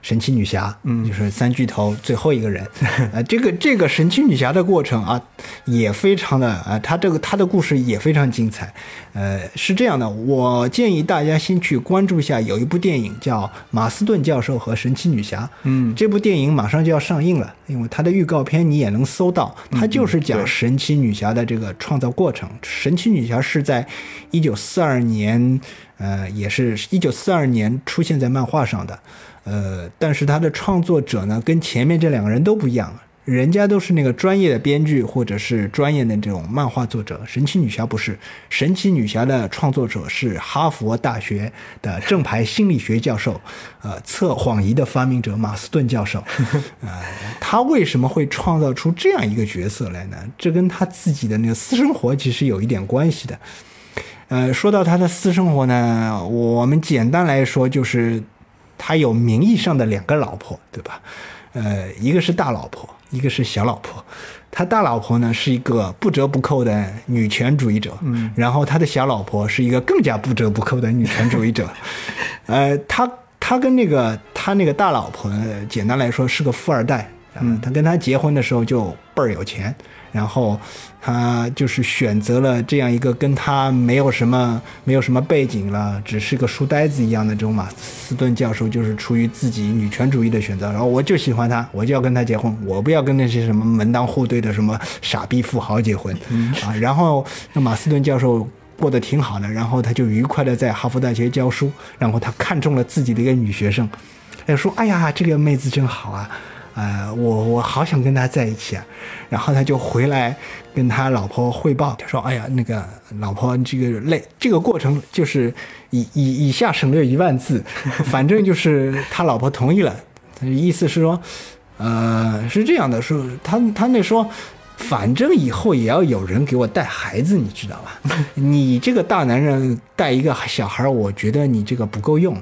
神奇女侠，嗯，就是三巨头最后一个人，呃，这个这个神奇女侠的过程啊，也非常的啊，他这个她的故事也非常精彩，呃，是这样的，我建议大家先去关注一下，有一部电影叫《马斯顿教授和神奇女侠》，嗯，这部电影马上就要上映了，因为它的预告片你也能搜到，它就是讲神奇女侠的这个创造过程。神奇女侠是在一九四二年，呃，也是一九四二年出现在漫画上的。呃，但是他的创作者呢，跟前面这两个人都不一样，人家都是那个专业的编剧或者是专业的这种漫画作者。神奇女侠不是，神奇女侠的创作者是哈佛大学的正牌心理学教授，呃，测谎仪的发明者马斯顿教授。呃，他为什么会创造出这样一个角色来呢？这跟他自己的那个私生活其实有一点关系的。呃，说到他的私生活呢，我们简单来说就是。他有名义上的两个老婆，对吧？呃，一个是大老婆，一个是小老婆。他大老婆呢是一个不折不扣的女权主义者，然后他的小老婆是一个更加不折不扣的女权主义者。呃，他他跟那个他那个大老婆，简单来说是个富二代。嗯，他跟他结婚的时候就倍儿有钱，然后他就是选择了这样一个跟他没有什么没有什么背景了，只是个书呆子一样的这种马斯顿教授，就是出于自己女权主义的选择，然后我就喜欢他，我就要跟他结婚，我不要跟那些什么门当户对的什么傻逼富豪结婚啊。然后那马斯顿教授过得挺好的，然后他就愉快的在哈佛大学教书，然后他看中了自己的一个女学生，他说：“哎呀，这个妹子真好啊。”呃，我我好想跟他在一起啊，然后他就回来跟他老婆汇报，他说：“哎呀，那个老婆，这个累，这个过程就是以以以下省略一万字，反正就是他老婆同意了，他意思是说，呃，是这样的，说他他那说。”反正以后也要有人给我带孩子，你知道吧？你这个大男人带一个小孩，我觉得你这个不够用。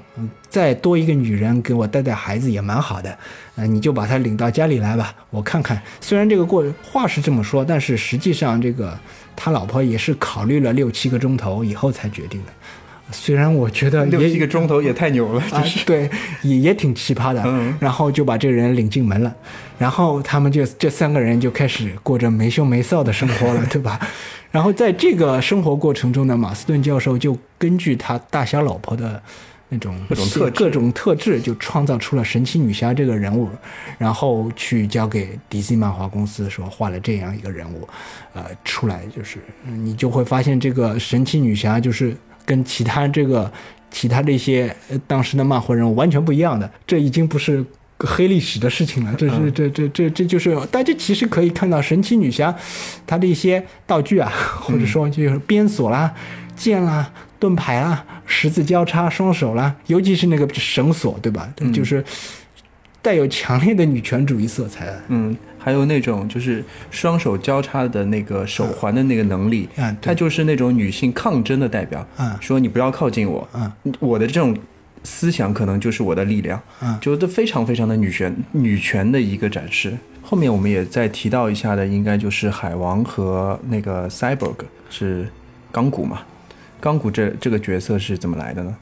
再多一个女人给我带带孩子也蛮好的。呃，你就把他领到家里来吧，我看看。虽然这个过话是这么说，但是实际上这个他老婆也是考虑了六七个钟头以后才决定的。虽然我觉得六七个钟头也太牛了，啊，对，也也挺奇葩的。然后就把这个人领进门了，然后他们就这三个人就开始过着没羞没臊的生活了，对吧？然后在这个生活过程中呢，马斯顿教授就根据他大侠老婆的那种各种特各种特质，就创造出了神奇女侠这个人物，然后去交给 DC 漫画公司说画了这样一个人物，呃，出来就是你就会发现这个神奇女侠就是。跟其他这个其他这些当时的漫画人物完全不一样的，这已经不是黑历史的事情了。这是这这这这就是大家其实可以看到神奇女侠她的一些道具啊，或者说就是鞭锁啦、剑啦、盾牌啦、十字交叉双手啦，尤其是那个绳索，对吧？就是带有强烈的女权主义色彩。嗯。还有那种就是双手交叉的那个手环的那个能力，它就是那种女性抗争的代表。嗯，说你不要靠近我，嗯，我的这种思想可能就是我的力量。嗯，就这非常非常的女权女权的一个展示。后面我们也再提到一下的，应该就是海王和那个 Cyborg 是钢骨嘛？钢骨这这个角色是怎么来的呢？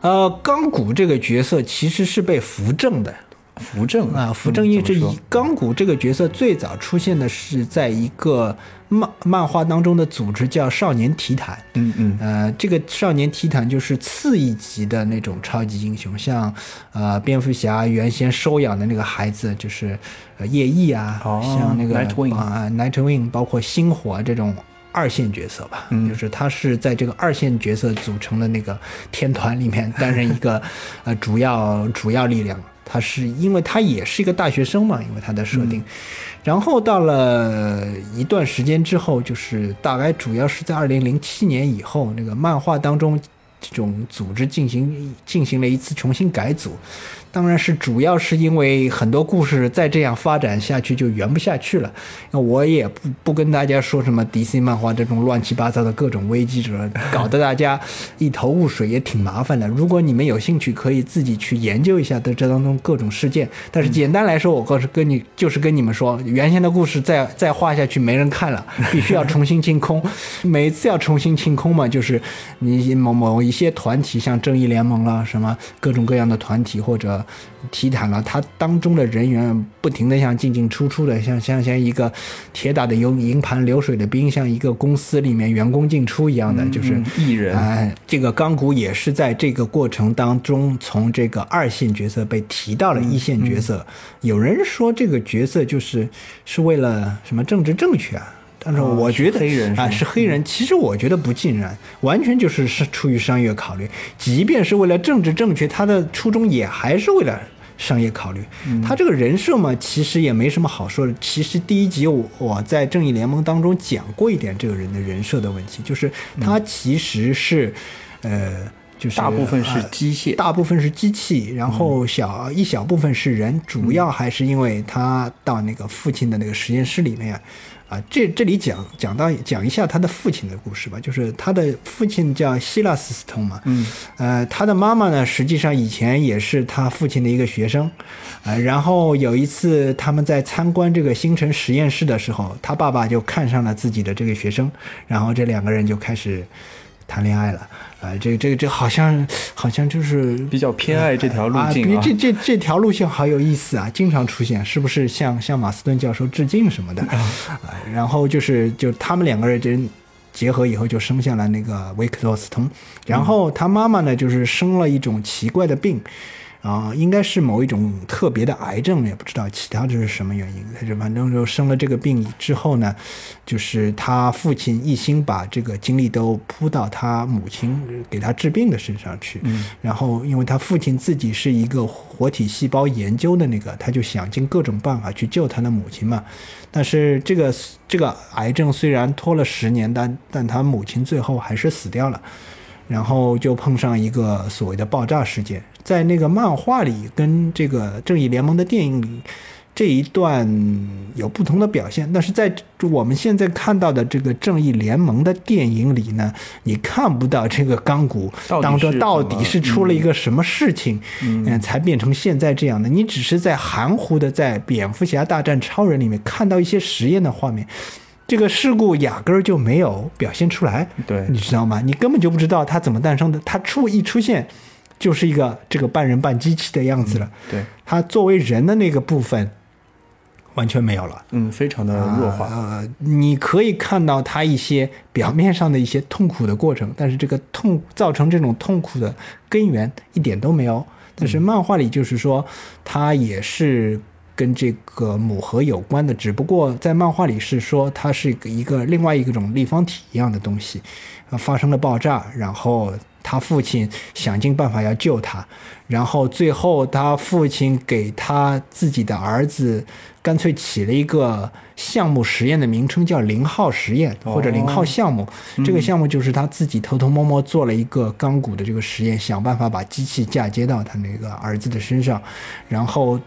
呃，钢骨这个角色其实是被扶正的。扶正啊，扶正一这一钢骨这个角色最早出现的是在一个漫漫画当中的组织叫少年提坦，嗯嗯，呃，这个少年提坦就是次一级的那种超级英雄，像呃蝙蝠侠原先收养的那个孩子就是呃夜翼啊，像那个啊 Nightwing，包括星火这种二线角色吧，就是他是在这个二线角色组成的那个天团里面担任一个 呃主要主要力量。他是因为他也是一个大学生嘛，因为他的设定，然后到了一段时间之后，就是大概主要是在二零零七年以后，那个漫画当中这种组织进行进行了一次重新改组。当然是主要是因为很多故事再这样发展下去就圆不下去了。那我也不不跟大家说什么 DC 漫画这种乱七八糟的各种危机者，搞得大家一头雾水，也挺麻烦的。如果你们有兴趣，可以自己去研究一下的这当中各种事件。但是简单来说，我告诉跟你就是跟你们说，原先的故事再 再画下去没人看了，必须要重新清空。每次要重新清空嘛，就是你某某一些团体，像正义联盟啦，什么各种各样的团体或者。提坦了，他当中的人员不停的像进进出出的，像像像一个铁打的营营盘流水的兵，像一个公司里面员工进出一样的，就是艺人。哎，这个钢骨也是在这个过程当中，从这个二线角色被提到了一线角色。有人说这个角色就是是为了什么政治正确啊？但是我觉得啊是黑人，其实我觉得不尽然，完全就是是出于商业考虑。即便是为了政治正确，他的初衷也还是为了商业考虑。他这个人设嘛，其实也没什么好说的。其实第一集我我在正义联盟当中讲过一点这个人的人设的问题，就是他其实是，呃，就是大部分是机械，大部分是机器，然后小一小部分是人，主要还是因为他到那个父亲的那个实验室里面。啊，这这里讲讲到讲一下他的父亲的故事吧，就是他的父亲叫希拉斯斯通嘛，嗯，呃，他的妈妈呢，实际上以前也是他父亲的一个学生，呃，然后有一次他们在参观这个星辰实验室的时候，他爸爸就看上了自己的这个学生，然后这两个人就开始谈恋爱了。啊、这个这个这好像好像就是比较偏爱这条路径啊。啊这这这条路线好有意思啊，经常出现，是不是向向马斯顿教授致敬什么的？啊，然后就是就他们两个人真结合以后就生下了那个维克多斯通，然后他妈妈呢就是生了一种奇怪的病。啊，应该是某一种特别的癌症，也不知道其他的是什么原因。他就反正就生了这个病之后呢，就是他父亲一心把这个精力都扑到他母亲给他治病的身上去。嗯，然后因为他父亲自己是一个活体细胞研究的那个，他就想尽各种办法去救他的母亲嘛。但是这个这个癌症虽然拖了十年，但但他母亲最后还是死掉了。然后就碰上一个所谓的爆炸事件，在那个漫画里跟这个正义联盟的电影里，这一段有不同的表现。但是在我们现在看到的这个正义联盟的电影里呢，你看不到这个钢骨当中到底是出了一个什么事情，嗯，才变成现在这样的。你只是在含糊的在蝙蝠侠大战超人里面看到一些实验的画面。这个事故压根儿就没有表现出来，对，你知道吗？你根本就不知道它怎么诞生的，它出一出现，就是一个这个半人半机器的样子了。对，它作为人的那个部分完全没有了，嗯，非常的弱化。呃，你可以看到它一些表面上的一些痛苦的过程，但是这个痛造成这种痛苦的根源一点都没有。但是漫画里就是说，它也是。跟这个母核有关的，只不过在漫画里是说它是一个另外一种立方体一样的东西，呃，发生了爆炸，然后他父亲想尽办法要救他，然后最后他父亲给他自己的儿子干脆起了一个项目实验的名称，叫零号实验或者零号项目。这个项目就是他自己偷偷摸摸做了一个钢骨的这个实验，想办法把机器嫁接到他那个儿子的身上，然后。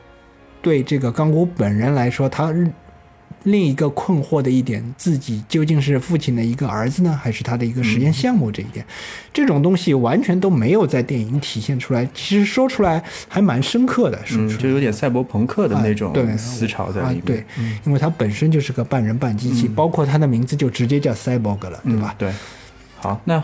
对这个钢骨本人来说，他另一个困惑的一点，自己究竟是父亲的一个儿子呢，还是他的一个实验项目？这一点，这种东西完全都没有在电影体现出来。其实说出来还蛮深刻的，嗯，就有点赛博朋克的那种思潮在里面。对，因为它本身就是个半人半机器，包括它的名字就直接叫 cyborg 了，对吧？对。好，那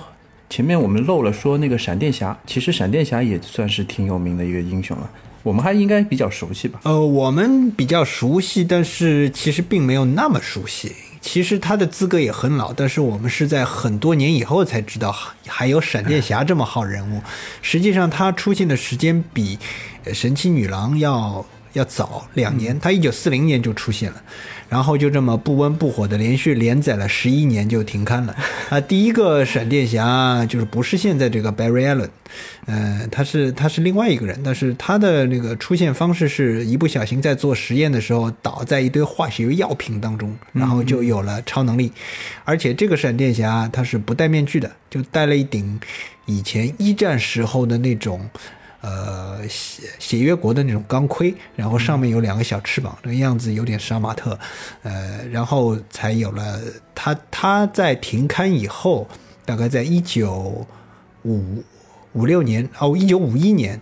前面我们漏了说那个闪电侠，其实闪电侠也算是挺有名的一个英雄了。我们还应该比较熟悉吧？呃，我们比较熟悉，但是其实并没有那么熟悉。其实他的资格也很老，但是我们是在很多年以后才知道还有闪电侠这么号人物。实际上，他出现的时间比神奇女郎要要早两年，他一九四零年就出现了。然后就这么不温不火的连续连载了十一年就停刊了 啊！第一个闪电侠就是不是现在这个 Barry Allen，呃，他是他是另外一个人，但是他的那个出现方式是一不小心在做实验的时候倒在一堆化学药品当中，然后就有了超能力，而且这个闪电侠他是不戴面具的，就戴了一顶以前一战时候的那种。呃，血血约国的那种钢盔，然后上面有两个小翅膀，这个样子有点杀马特，呃，然后才有了他。他在停刊以后，大概在一九五五六年哦，一九五一年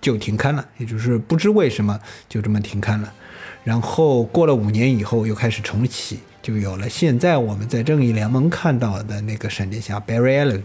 就停刊了，也就是不知为什么就这么停刊了。然后过了五年以后又开始重启，就有了现在我们在正义联盟看到的那个闪电侠 Barry Allen。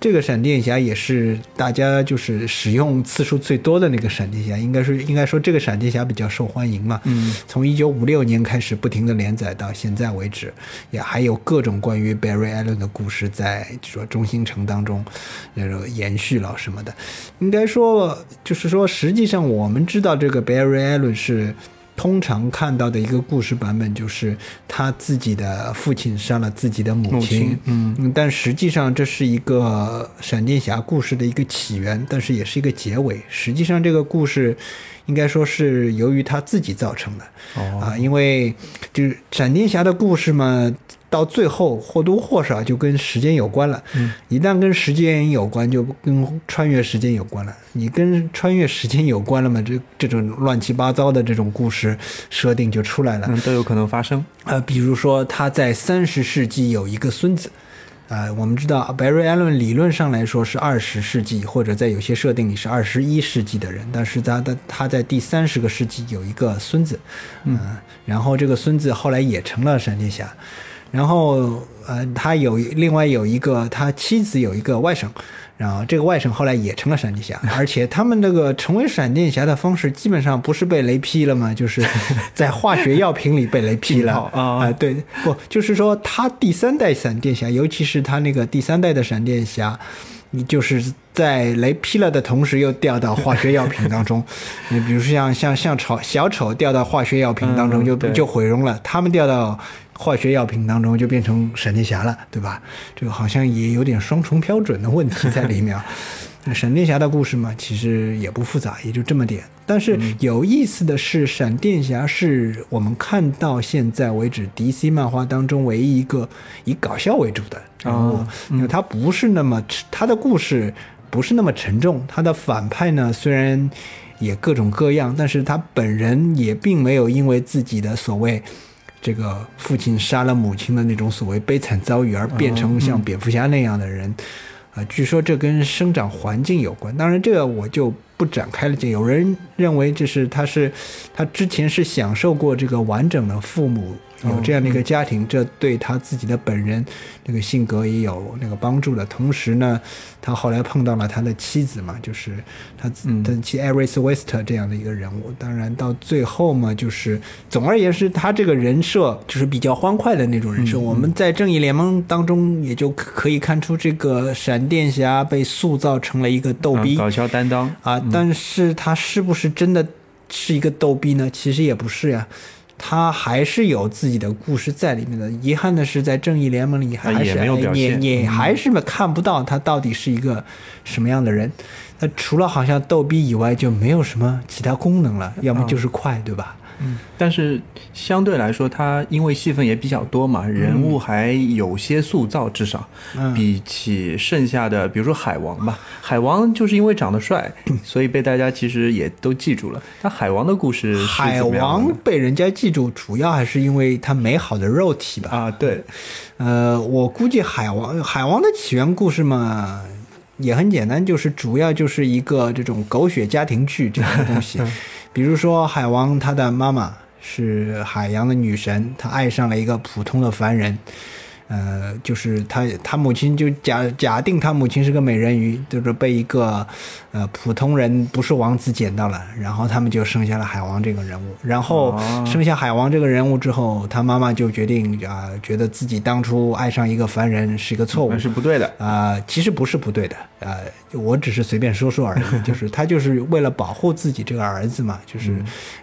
这个闪电侠也是大家就是使用次数最多的那个闪电侠，应该是应该说这个闪电侠比较受欢迎嘛。嗯，从一九五六年开始不停的连载到现在为止，也还有各种关于 Barry Allen 的故事在说中心城当中那种延续了什么的。应该说就是说，实际上我们知道这个 Barry Allen 是。通常看到的一个故事版本就是他自己的父亲杀了自己的母亲，嗯，但实际上这是一个闪电侠故事的一个起源，但是也是一个结尾。实际上这个故事应该说是由于他自己造成的，啊，因为就是闪电侠的故事嘛。到最后或多或少就跟时间有关了。嗯，一旦跟时间有关，就跟穿越时间有关了。你跟穿越时间有关了嘛？这这种乱七八糟的这种故事设定就出来了。嗯，都有可能发生。呃，比如说他在三十世纪有一个孙子，呃，我们知道 Barry Allen 理论上来说是二十世纪或者在有些设定里是二十一世纪的人，但是他的他在第三十个世纪有一个孙子，嗯，然后这个孙子后来也成了闪电侠。然后呃，他有另外有一个他妻子有一个外甥，然后这个外甥后来也成了闪电侠，而且他们这个成为闪电侠的方式基本上不是被雷劈了吗？就是在化学药品里被雷劈了啊对，不就是说他第三代闪电侠，尤其是他那个第三代的闪电侠。你就是在雷劈了的同时，又掉到化学药品当中。你比如说像像像丑小丑掉到化学药品当中就，嗯就毁容了；他们掉到化学药品当中，就变成闪电侠了，对吧？这个好像也有点双重标准的问题在里面啊。那闪电侠的故事嘛，其实也不复杂，也就这么点。但是有意思的是，闪电侠是我们看到现在为止 DC 漫画当中唯一一个以搞笑为主的。然后，因为他不是那么他的故事不是那么沉重，他的反派呢虽然也各种各样，但是他本人也并没有因为自己的所谓。这个父亲杀了母亲的那种所谓悲惨遭遇，而变成像蝙蝠侠那样的人，啊、据说这跟生长环境有关。当然，这个我就不展开了解。有人认为这是他是他之前是享受过这个完整的父母有这样的一个家庭，这对他自己的本人那个性格也有那个帮助的。同时呢，他后来碰到了他的妻子嘛，就是他的妻 Aris West 这样的一个人物。当然到最后嘛，就是总而言之，他这个人设就是比较欢快的那种人设。我们在正义联盟当中也就可以看出，这个闪电侠被塑造成了一个逗逼。啊搞笑担当啊，但是他是不是真的是一个逗逼呢？其实也不是呀，他还是有自己的故事在里面的。遗憾的是，在正义联盟里还是也没有也也还是看不到他到底是一个什么样的人。那除了好像逗逼以外，就没有什么其他功能了，要么就是快，对吧？但是相对来说，他因为戏份也比较多嘛，人物还有些塑造，至少、嗯比起剩下的，比如说海王吧，海王就是因为长得帅，所以被大家其实也都记住了。但海王的故事是海王被人家记住，主要还是因为他美好的肉体吧。啊，对，呃，我估计海王海王的起源故事嘛，也很简单，就是主要就是一个这种狗血家庭剧这样的东西。比如说海王他的妈妈是海洋的女神，他爱上了一个普通的凡人。呃，就是他，他母亲就假假定他母亲是个美人鱼，就是被一个呃普通人不是王子捡到了，然后他们就生下了海王这个人物。然后哦生下海王这个人物之后，他妈妈就决定啊、觉得自己当初爱上一个凡人是一个错误那，是不对的。啊、其实不是不对的，呃，我只是随便说说而已。就是他就是为了保护自己这个儿子嘛，就是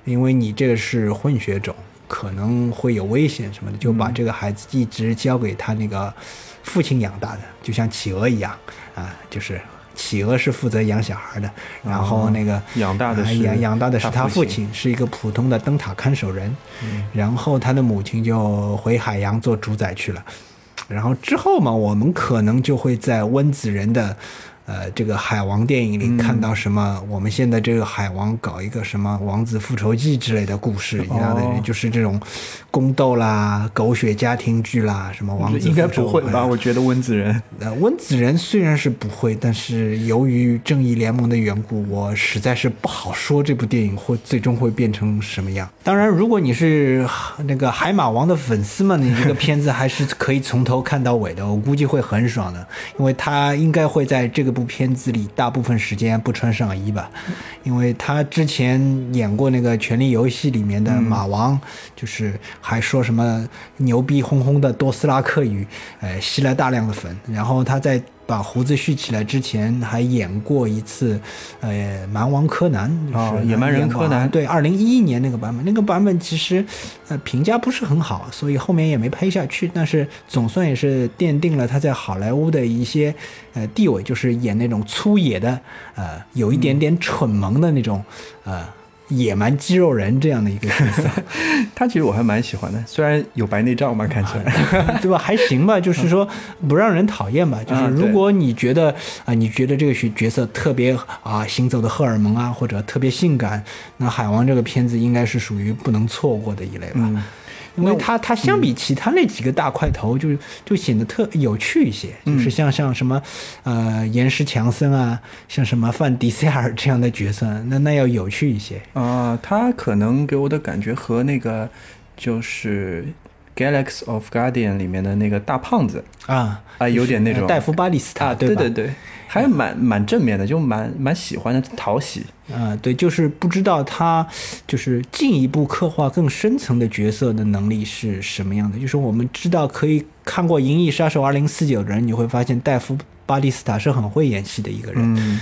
因为你这个是混血种，可能会有危险什么的，就把这个孩子一直交给他那个父亲养大的，就像企鹅一样啊，就是。企鹅是负责养小孩的，然后那个、养大的养养大的是他他父亲，是一个普通的灯塔看守人，然后他的母亲就回海洋做主宰去了。然后之后嘛，我们可能就会在温子仁的呃这个海王电影里看到什么，我们现在这个海王搞一个什么王子复仇记之类的故事一样的，哦就是这种宫斗啦、狗血家庭剧啦，什么王子应该不会吧？我觉得温子仁呃，温子仁虽然是不会，但是由于正义联盟的缘故，我实在是不好说这部电影会最终会变成什么样。当然，如果你是那个海马王的粉丝们，你这个片子还是可以从头看到尾的，我估计会很爽的，因为他应该会在这个部片子里大部分时间不穿上衣吧，因为他之前演过那个《权力游戏》里面的马王，就是还说什么牛逼哄哄的多斯拉克语，呃，吸了大量的粉。然后他在把胡子蓄起来之前，还演过一次，呃，蛮王柯南，就是哦野蛮人柯南对，二零一一年那个版本，那个版本其实，呃，评价不是很好，所以后面也没拍下去。但是总算也是奠定了他在好莱坞的一些呃地位，就是演那种粗野的，呃，有一点点蠢萌的那种，呃。野蛮肌肉人这样的一个角色，他其实我还蛮喜欢的，虽然有白内障嘛，看起来。对吧？还行吧，就是说不让人讨厌吧。就是如果你觉得啊、你觉得这个角角色特别啊、行走的荷尔蒙啊，或者特别性感，那海王这个片子应该是属于不能错过的一类吧。嗯，因为它它相比其他那几个大块头就，就显得特有趣一些，就是像像什么，呃，岩石强森啊，像什么范迪塞尔这样的角色，那那要有趣一些。啊、他可能给我的感觉和那个就是 Galaxy of Guardian》里面的那个大胖子啊啊，有点那种戴夫巴里斯塔，啊，对吧？对对，还蛮蛮正面的，就蛮蛮喜欢的，讨喜。啊，对，就是不知道他就是进一步刻画更深层的角色的能力是什么样的。就是我们知道可以看过《银翼杀手二零四九》的人，你会发现戴夫巴蒂斯塔是很会演戏的一个人。嗯，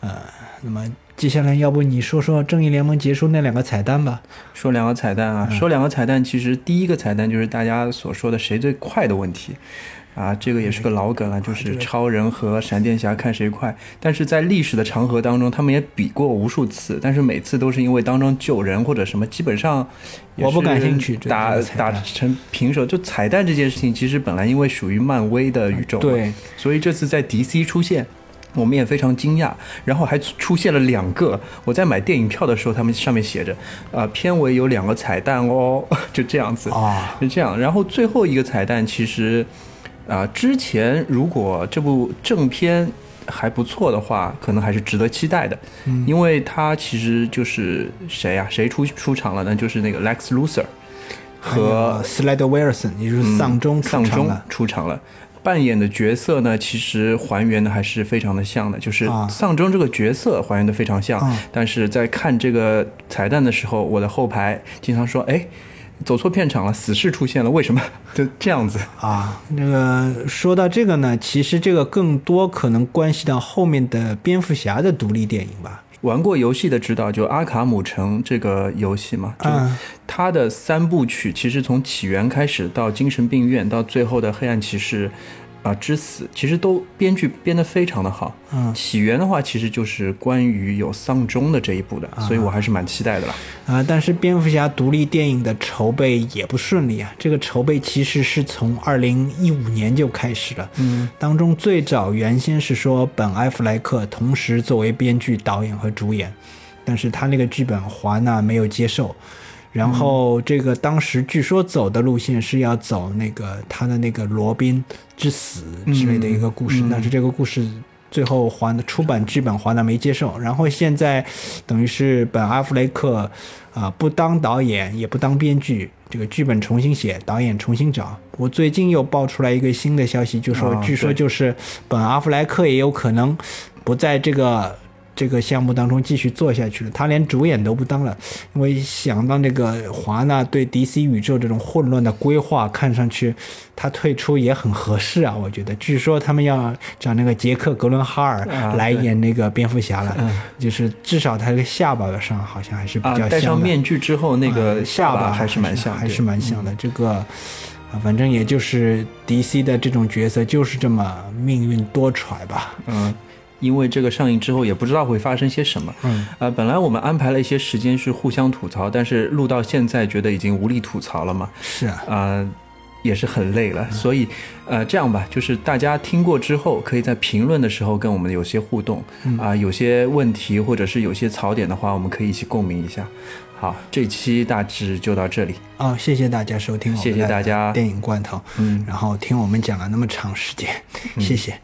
呃，那么接下来要不你说说《正义联盟》结束那两个彩蛋吧？说两个彩蛋啊，说两个彩蛋，其实第一个彩蛋就是大家所说的谁最快的问题。啊，这个也是个老梗了，就是超人和闪电侠看谁快。但是在历史的长河当中，他们也比过无数次，但是每次都是因为当中救人或者什么，基本上我不感兴趣。打打成平手，就彩蛋这件事情，其实本来因为属于漫威的宇宙，对，所以这次在 DC 出现，我们也非常惊讶。然后还出现了两个，我在买电影票的时候，他们上面写着，啊，片尾有两个彩蛋哦，就这样子啊，是这样。然后最后一个彩蛋其实。啊，之前如果这部正片还不错的话，可能还是值得期待的，嗯，因为他其实就是谁呀？谁出出场了呢？就是那个 Lex Luthor 和 Slade Wilson，也就是丧钟丧钟出场了，扮演的角色呢，其实还原的还是非常的像的，就是丧钟这个角色还原的非常像，但是在看这个彩蛋的时候，我的后排经常说，哎。走错片场了，死侍出现了，为什么 就这样子啊？那个说到这个呢，其实这个更多可能关系到后面的蝙蝠侠的独立电影吧。玩过游戏的知道，就阿卡姆城这个游戏嘛，就它的三部曲，其实从起源开始到精神病院，到最后的黑暗骑士。啊，之死其实都编剧编得非常的好。嗯，起源的话其实就是关于有丧钟的这一部的，所以我还是蛮期待的啦。啊，但是蝙蝠侠独立电影的筹备也不顺利啊。这个筹备其实是从二零一五年就开始了。嗯，当中最早原先是说本埃弗莱克同时作为编剧、导演和主演，但是他那个剧本华纳没有接受。然后这个当时据说走的路线是要走那个他的那个罗宾之死之类的一个故事，但是这个故事最后华纳出版剧本华纳没接受。然后现在等于是本阿弗雷克啊不当导演也不当编剧，这个剧本重新写，导演重新找。我最近又爆出来一个新的消息，就说据说就是本阿弗莱克也有可能不在这个。这个项目当中继续做下去了，他连主演都不当了，因为想到那个华纳对 DC 宇宙这种混乱的规划，看上去他退出也很合适啊。我觉得，据说他们要找那个杰克·格伦哈尔来演那个蝙蝠侠了，就是至少他这个下巴上好像还是比较像。戴上面具之后，那个下巴还是蛮像，还是蛮像的。这个啊，反正也就是 DC 的这种角色就是这么命运多舛吧。嗯。因为这个上映之后也不知道会发生些什么，嗯，呃，本来我们安排了一些时间是互相吐槽，但是录到现在觉得已经无力吐槽了嘛，是啊，呃，也是很累了，所以，呃，这样吧，就是大家听过之后，可以在评论的时候跟我们有些互动，啊，有些问题或者是有些槽点的话，我们可以一起共鸣一下。好，这期大致就到这里，哦，谢谢大家收听，谢谢大家。电影罐头，嗯，然后听我们讲了那么长时间，谢谢。